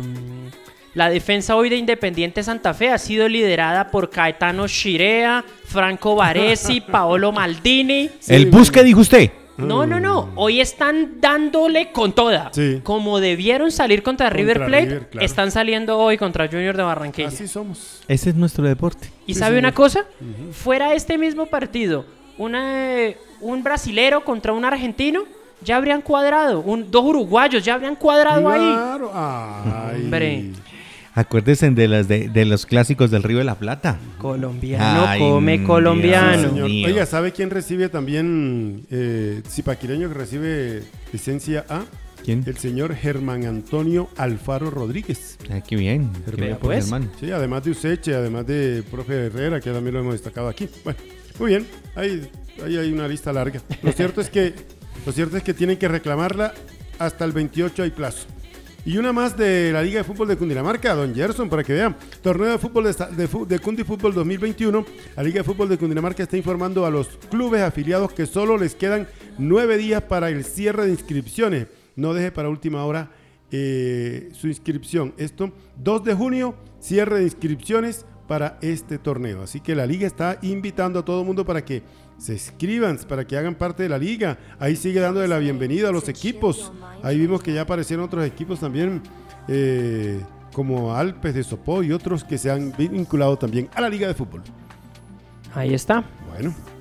La defensa hoy de Independiente Santa Fe ha sido liderada por Caetano Shirea, Franco Baresi, [LAUGHS] Paolo Maldini.
¿El bus que dijo usted?
No, no, no. Hoy están dándole con toda. Como debieron salir contra, River Plate, están saliendo hoy contra Junior de Barranquilla.
Así somos.
Ese es nuestro deporte.
¿Y sabe una cosa? Fuera este mismo partido, un brasilero contra un argentino, ya habrían cuadrado. dos uruguayos ya habrían cuadrado ahí.
Claro. Hombre.
Acuérdense de, las de, los clásicos del Río de la Plata.
Colombiano come colombiano.
Oiga, ¿sabe quién recibe también, eh, Zipaquireño que recibe licencia A?
¿Quién?
El señor Germán Antonio Alfaro Rodríguez.
Ah, qué bien.
Germán, pues.
Sí, además de Useche, además de profe Herrera, que también lo hemos destacado aquí. Bueno, muy bien. Ahí, ahí hay una lista larga. Lo cierto es que, lo cierto es que tienen que reclamarla hasta el 28 hay plazo. Y una más de la Liga de Fútbol de Cundinamarca, don Gerson, para que vean. Torneo de fútbol de, Cundi Fútbol 2021. La Liga de Fútbol de Cundinamarca está informando a los clubes afiliados que solo les quedan nueve días para el cierre de inscripciones. No deje para última hora eh, su inscripción. Esto, 2 de junio, cierre de inscripciones para este torneo. Así que la liga está invitando a todo el mundo para que se inscriban, para que hagan parte de la liga. Ahí sigue dando la bienvenida a los equipos. Ahí vimos que ya aparecieron otros equipos también, eh, como Alpes de Sopó y otros que se han vinculado también a la liga de fútbol.
Ahí está.
Bueno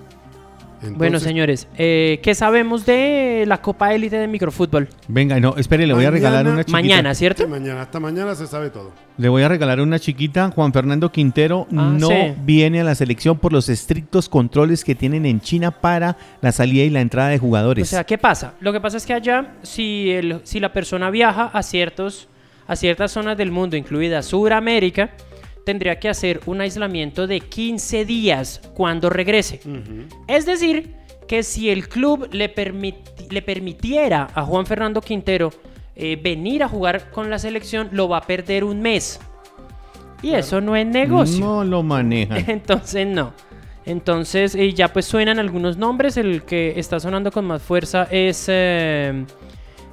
bueno, señores, eh, ¿qué sabemos de la Copa Élite de Microfútbol?
Venga, no, espere, le voy a regalar una chiquita.
Mañana, ¿cierto?
mañana, hasta mañana se sabe todo.
Le voy a regalar una chiquita. Juan Fernando Quintero ah, no viene a la selección por los estrictos controles que tienen en China para la salida y la entrada de jugadores.
O sea, ¿qué pasa? Lo que pasa es que allá, si, el, si la persona viaja a, ciertos, a ciertas zonas del mundo, incluida Sudamérica, tendría que hacer un aislamiento de 15 días cuando regrese. Es decir, que si el club le, le permitiera a Juan Fernando Quintero eh, venir a jugar con la selección, lo va a perder un mes. Y eso no es negocio.
No lo maneja. [LAUGHS]
Entonces no. Entonces eh, ya pues suenan algunos nombres. El que está sonando con más fuerza es, eh,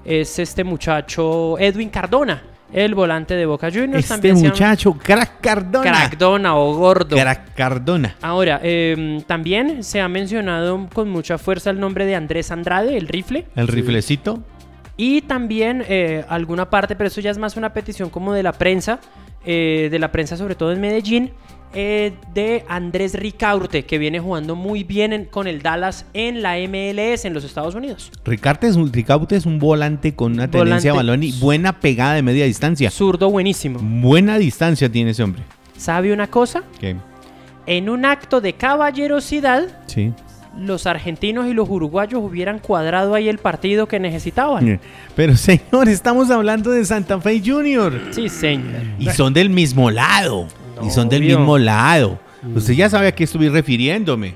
es este muchacho Edwin Cardona. El volante de Boca Juniors.
Este muchacho, Crack Cardona.
Cardona o Gordo.
Crack Cardona.
Ahora, em, también se ha mencionado con mucha fuerza el nombre de Andrés Andrade, el rifle.
El riflecito.
Y también eh, alguna parte, pero eso ya es más una petición como de la prensa, eh, de la prensa sobre todo en Medellín, eh, de Andrés Ricaurte, que viene jugando muy bien con el Dallas en la MLS en los Estados Unidos.
Ricaurte es un, Ricaurte es un volante con una tendencia a balón y buena pegada de media distancia.
Zurdo buenísimo.
Buena distancia tiene ese hombre.
¿Sabe una cosa?
¿Qué?
En un acto de caballerosidad,
sí
los argentinos y los uruguayos hubieran cuadrado ahí el partido que necesitaban.
Pero señor, estamos hablando de Santa Fe Junior.
Sí, señor.
Y son del mismo lado. Y son del mismo lado. Usted ya sabe a qué estoy refiriéndome.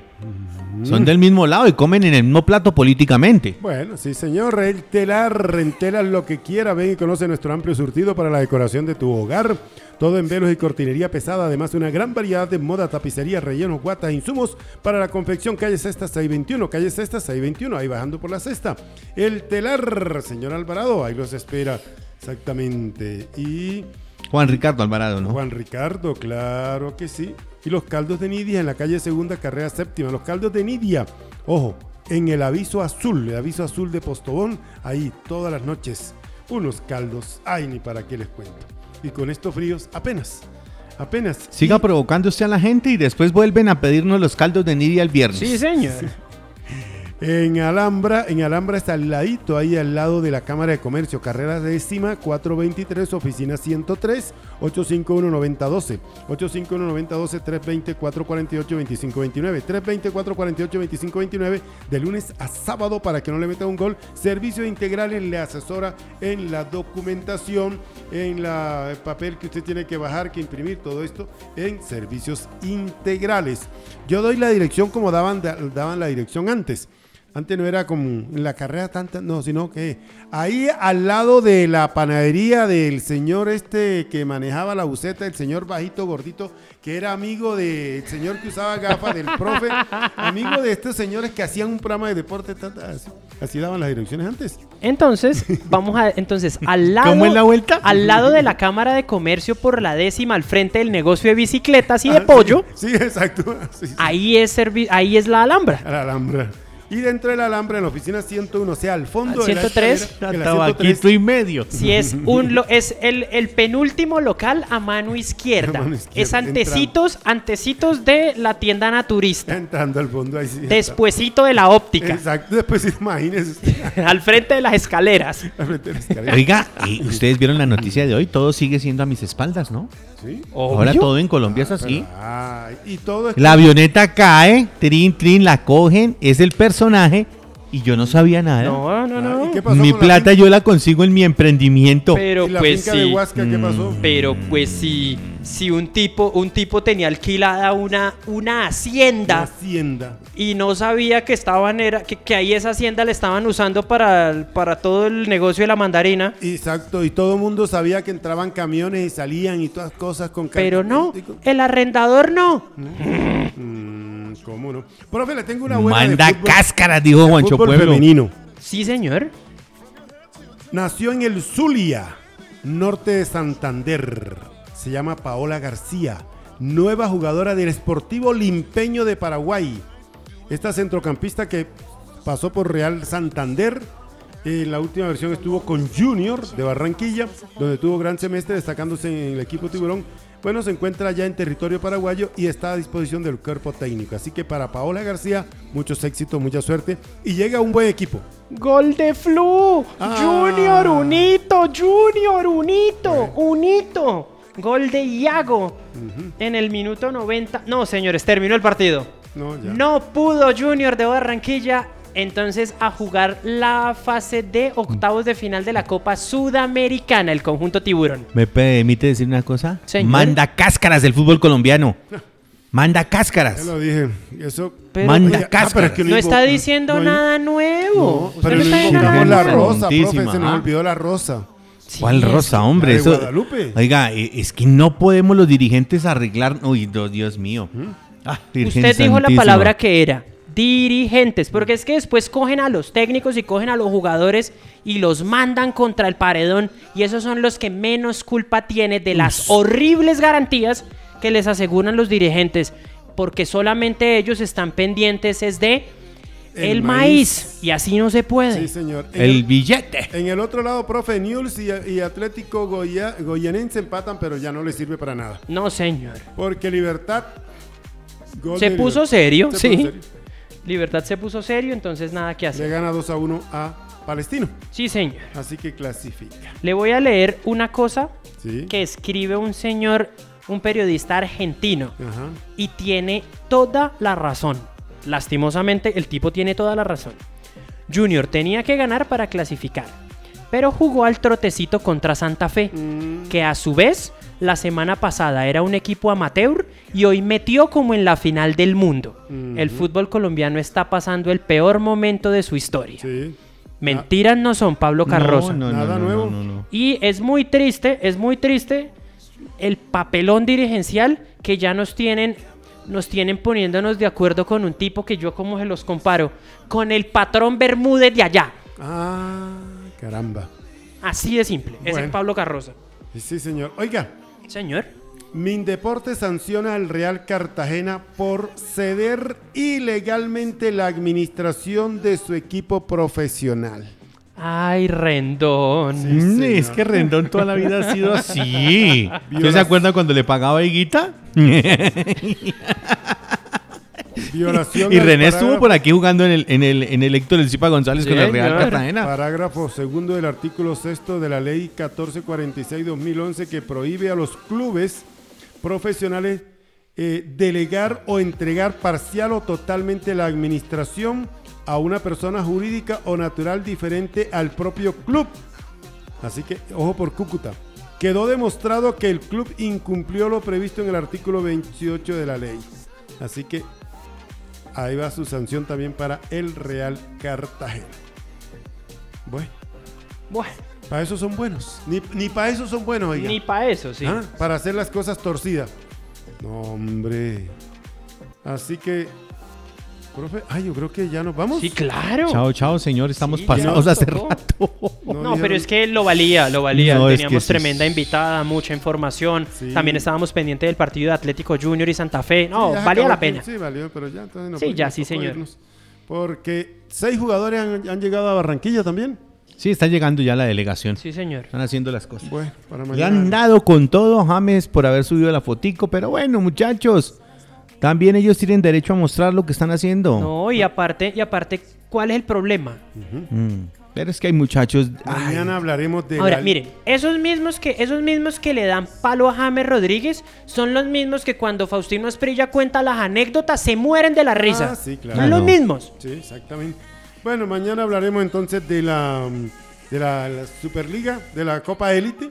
Son del mismo lado y comen en el mismo plato políticamente.
Bueno, sí, señor. El telar, rentelas lo que quiera. Ven y conoce nuestro amplio surtido para la decoración de tu hogar. Todo en velos y cortinería pesada, además de una gran variedad de moda, tapicería, relleno, guata e insumos para la confección. Calle Cesta 621, calle Cesta 621, ahí bajando por la cesta. El telar, señor Alvarado, ahí los espera. Exactamente. Y.
Juan Ricardo Alvarado, ¿no?
Juan Ricardo, claro que sí. Y los caldos de Nidia en la calle Segunda, carrera séptima. Los caldos de Nidia, ojo, en el aviso azul, el aviso azul de Postobón, ahí todas las noches. Unos caldos, ay, ni para qué les cuento. Y con estos fríos, apenas. Apenas.
Siga provocándose a la gente y después vuelven a pedirnos los caldos de Nidia el viernes.
Sí, señor.
En Alhambra, en Alhambra está al ladito, ahí al lado de la Cámara de Comercio, carrera décima, 423, oficina 103, 851-9012, 851-9012, 320-448-2529, 320-448-2529, de lunes a sábado para que no le meta un gol. Servicio integral le asesora en la documentación, en el papel que usted tiene que bajar, que imprimir, todo esto en servicios integrales. Yo doy la dirección como daban, daban la dirección antes. Antes no era como en la carrera tanta, no, sino que ahí al lado de la panadería del señor este que manejaba la buceta, el señor bajito gordito, que era amigo del señor que usaba gafas, del profe, [LAUGHS] amigo de estos señores que hacían un programa de deporte, así, así daban las direcciones antes.
Entonces, [LAUGHS] vamos a, entonces, al lado,
¿Cómo es la vuelta?
Al lado de la Cámara de Comercio por la décima, al frente del negocio de bicicletas y de pollo.
Sí, [LAUGHS] exacto.
Ahí, es ahí es la Alhambra.
La Alhambra. Y dentro del alambre en la oficina 101, o sea, al fondo
de la
escalera, y medio.
Si es un es el, el, penúltimo local a mano izquierda. es antecitos, antecitos de la tienda naturista.
Entrando al fondo ahí sí.
Despuésito de la óptica.
Exacto, después imagínese [LAUGHS]
al frente de las escaleras.
Al frente de las escaleras. Oiga, ustedes vieron la noticia de hoy, todo sigue siendo a mis espaldas, ¿no?
Sí.
Ahora todo en Colombia es así.
y todo
La avioneta cae, trin, trin, la cogen, es el personal personaje y yo no sabía nada.
No, no, no.
Mi plata yo la consigo en mi emprendimiento.
Pero pues sí.
¿qué pasó?
Mm. Pero pues sí si un tipo, un tipo tenía alquilada una, una hacienda,
hacienda
y no sabía que estaban era, que, que, ahí esa hacienda le estaban usando para, para todo el negocio de la mandarina.
Exacto, y todo el mundo sabía que entraban camiones y salían y todas cosas con
Pero no, el arrendador no.
Mm, ¿Cómo no? Profe, le tengo una buena
Manda cáscara, dijo Juancho Pueblo.
femenino.
Sí, señor.
Nació en el Zulia, norte de Santander se llama Paola García, nueva jugadora del Sportivo Limpeño de Paraguay. Esta centrocampista que pasó por Real Santander, en la última versión estuvo con Junior de Barranquilla, donde tuvo gran semestre destacándose en el equipo tiburón. Bueno, se encuentra ya en territorio paraguayo y está a disposición del cuerpo técnico. Así que para Paola García, muchos éxitos, mucha suerte y llega un buen equipo.
Gol de Flu, ah. Junior, unito, Junior, unito, unito. Gol de Iago en el minuto 90. No, señores, terminó el partido.
No, ya.
no pudo Junior de Barranquilla entonces a jugar la fase de octavos de final de la Copa Sudamericana, el conjunto tiburón.
¿Me permite decir una cosa? Manda cáscaras del fútbol colombiano. Manda cáscaras.
Ya lo dije. Eso,
Manda ah, cáscaras.
no, está diciendo nada nuevo.
No, pero no la rosa, profe, se nos olvidó la rosa.
¿Cuál rosa, hombre? Eso, Guadalupe. Oiga, e, es que no podemos los dirigentes arreglar. Uy, Dios mío. ¿Mm?
Ah, Usted dijo la palabra que era dirigentes, porque es que después cogen a los técnicos y cogen a los jugadores y los mandan contra el paredón y esos son los que menos culpa tiene de las horribles garantías que les aseguran los dirigentes, porque solamente ellos están pendientes es de el, maíz. y así no se puede.
Sí, señor.
el, billete.
En el otro lado, profe, News y, Atlético Goya, Goyanense empatan, pero ya no le sirve para nada.
No, señor.
Porque Libertad
se puso serio, sí. Libertad se puso serio, entonces nada que hacer.
Le gana 2 a 1 a Palestino.
Sí, señor.
Así que clasifica.
Le voy a leer una cosa que escribe un señor, un periodista argentino. Y tiene toda la razón. Lastimosamente, el tipo tiene toda la razón. Junior tenía que ganar para clasificar. Pero jugó al trotecito contra Santa Fe, mm. que a su vez la semana pasada era un equipo amateur y hoy metió como en la final del mundo. El fútbol colombiano está pasando el peor momento de su historia. Mentiras no son, Pablo Carroza.
Nada nuevo.
Y es muy triste, es muy triste el papelón dirigencial que ya nos tienen nos tienen poniéndonos de acuerdo con un tipo que yo como se los comparo, con el patrón Bermúdez de allá.
Ah, caramba.
Así de simple, es el Pablo Carroza.
Sí, señor. Oiga,
Señor.
Mindeporte sanciona al Real Cartagena por ceder ilegalmente la administración de su equipo profesional.
Ay, Rendón.
Mm, es que Rendón toda la vida ha sido así. [LAUGHS] ¿Usted se acuerda cuando le pagaba a Higuita? [LAUGHS] y René estuvo por aquí jugando en el, en el, en el Héctor Cipa González con el Real Cartagena.
Parágrafo segundo del artículo sexto de la ley 1446-2011 que prohíbe a los clubes profesionales eh, delegar o entregar parcial o totalmente la administración a una persona jurídica o natural diferente al propio club. Así que, ojo por Cúcuta. Quedó demostrado que el club incumplió lo previsto en el artículo 28 de la ley. Así que ahí va su sanción también para el Real Cartagena. Bueno.
Bueno.
Para eso son buenos. Ni, ni para eso son buenos, oiga.
Ni para eso, sí. ¿Ah?
Para hacer las cosas torcidas. No, hombre. Así que Profe, ay, yo creo que ya nos vamos.
Sí, claro.
Chao, chao, señor. Estamos pasados hace rato.
No, pero es que lo valía, lo valía. Teníamos tremenda invitada, mucha información. También estábamos pendientes del partido de Atlético Junior y Santa Fe. No, valía la pena.
Sí, valió, pero ya entonces no
Sí, ya, sí, señor.
Porque seis jugadores han, llegado a Barranquilla también.
Sí, está llegando ya la delegación.
Sí, señor.
Están haciendo las cosas.
Bueno, para
mañana. Le han dado con todo James por haber subido la fotico, pero bueno, muchachos. También ellos tienen derecho a mostrar lo que están haciendo.
No, y aparte, y aparte, ¿cuál es el problema?
Mm, pero es que hay muchachos.
Mañana hablaremos de.
Ahora, miren, esos mismos que, esos mismos que le dan palo a James Rodríguez son los mismos que cuando Faustino Esprilla cuenta las anécdotas se mueren de la risa. Ah, sí, claro. Son los mismos.
Sí, exactamente. Bueno, mañana hablaremos entonces de la, de la Superliga, de la Copa Élite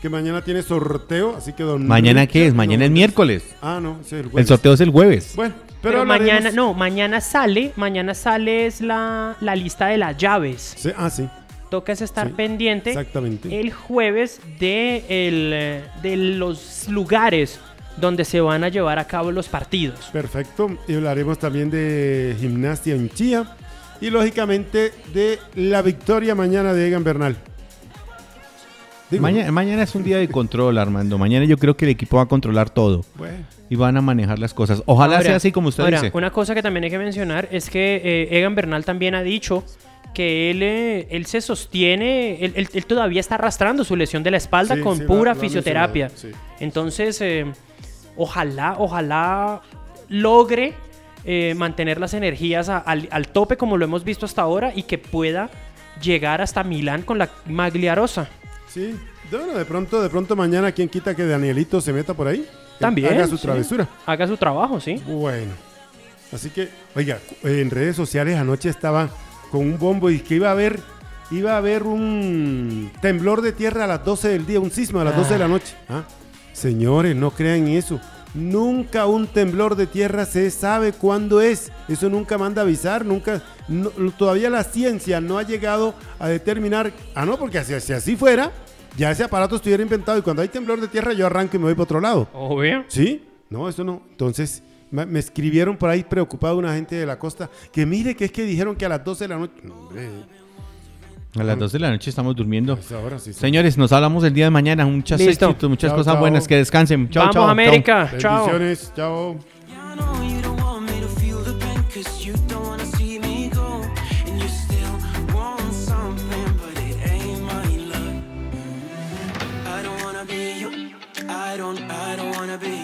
que mañana tiene sorteo, así que don
¿Mañana qué es? Mañana es miércoles.
Ah, no,
es el jueves. El sorteo es el jueves.
Bueno, pero, mañana, no, mañana sale, mañana sale es la, lista de las llaves.
Sí, ah, sí.
Toca estar pendiente
exactamente.
el jueves de, el, de los lugares donde se van a llevar a cabo los partidos.
Perfecto. Y hablaremos también de gimnasia en Chía y lógicamente de la victoria mañana de Egan Bernal
mañana, es un día de control, Armando. Mañana yo creo que el equipo va a controlar todo. Y van a manejar las cosas. Ojalá sea así como usted dice.
Una cosa que también hay que mencionar es que eh, Egan Bernal también ha dicho que él, eh, él se sostiene, él, todavía está arrastrando su lesión de la espalda con pura fisioterapia. Entonces, eh, ojalá, ojalá logre mantener las energías al, al, tope como lo hemos visto hasta ahora y que pueda llegar hasta Milán con la Magliarosa.
Sí, bueno, de pronto, de pronto mañana, ¿quién quita que Danielito se meta por ahí?
También.
Haga su travesura.
Haga su trabajo, sí.
Bueno. Así que, oiga, en redes sociales anoche estaba con un bombo y que iba a haber, iba a haber un temblor de tierra a las 12 del día, un sismo a las 12 de la ah. noche. ¿Ah? Señores, no crean eso. Nunca un temblor de tierra se sabe cuándo es. Eso nunca manda avisar, nunca. todavía la ciencia no ha llegado a determinar. Ah, no, porque si, así fuera, ya ese aparato estuviera inventado y cuando hay temblor de tierra yo arranco y me voy para otro lado.
Obvio.
¿Sí? No, eso no. Entonces, me, escribieron por ahí preocupado una gente de la costa que mire que es que dijeron que a las 12 de la noche.
A las 2 de la noche estamos durmiendo. Ahora, sí, sí. Señores, nos hablamos el día de mañana. Muchas éxitos, muchas chao, cosas chao. buenas. Que descansen.
Chao, Vamos, chao. América.
Chao. Bendiciones. Chao. I don't, I don't wanna be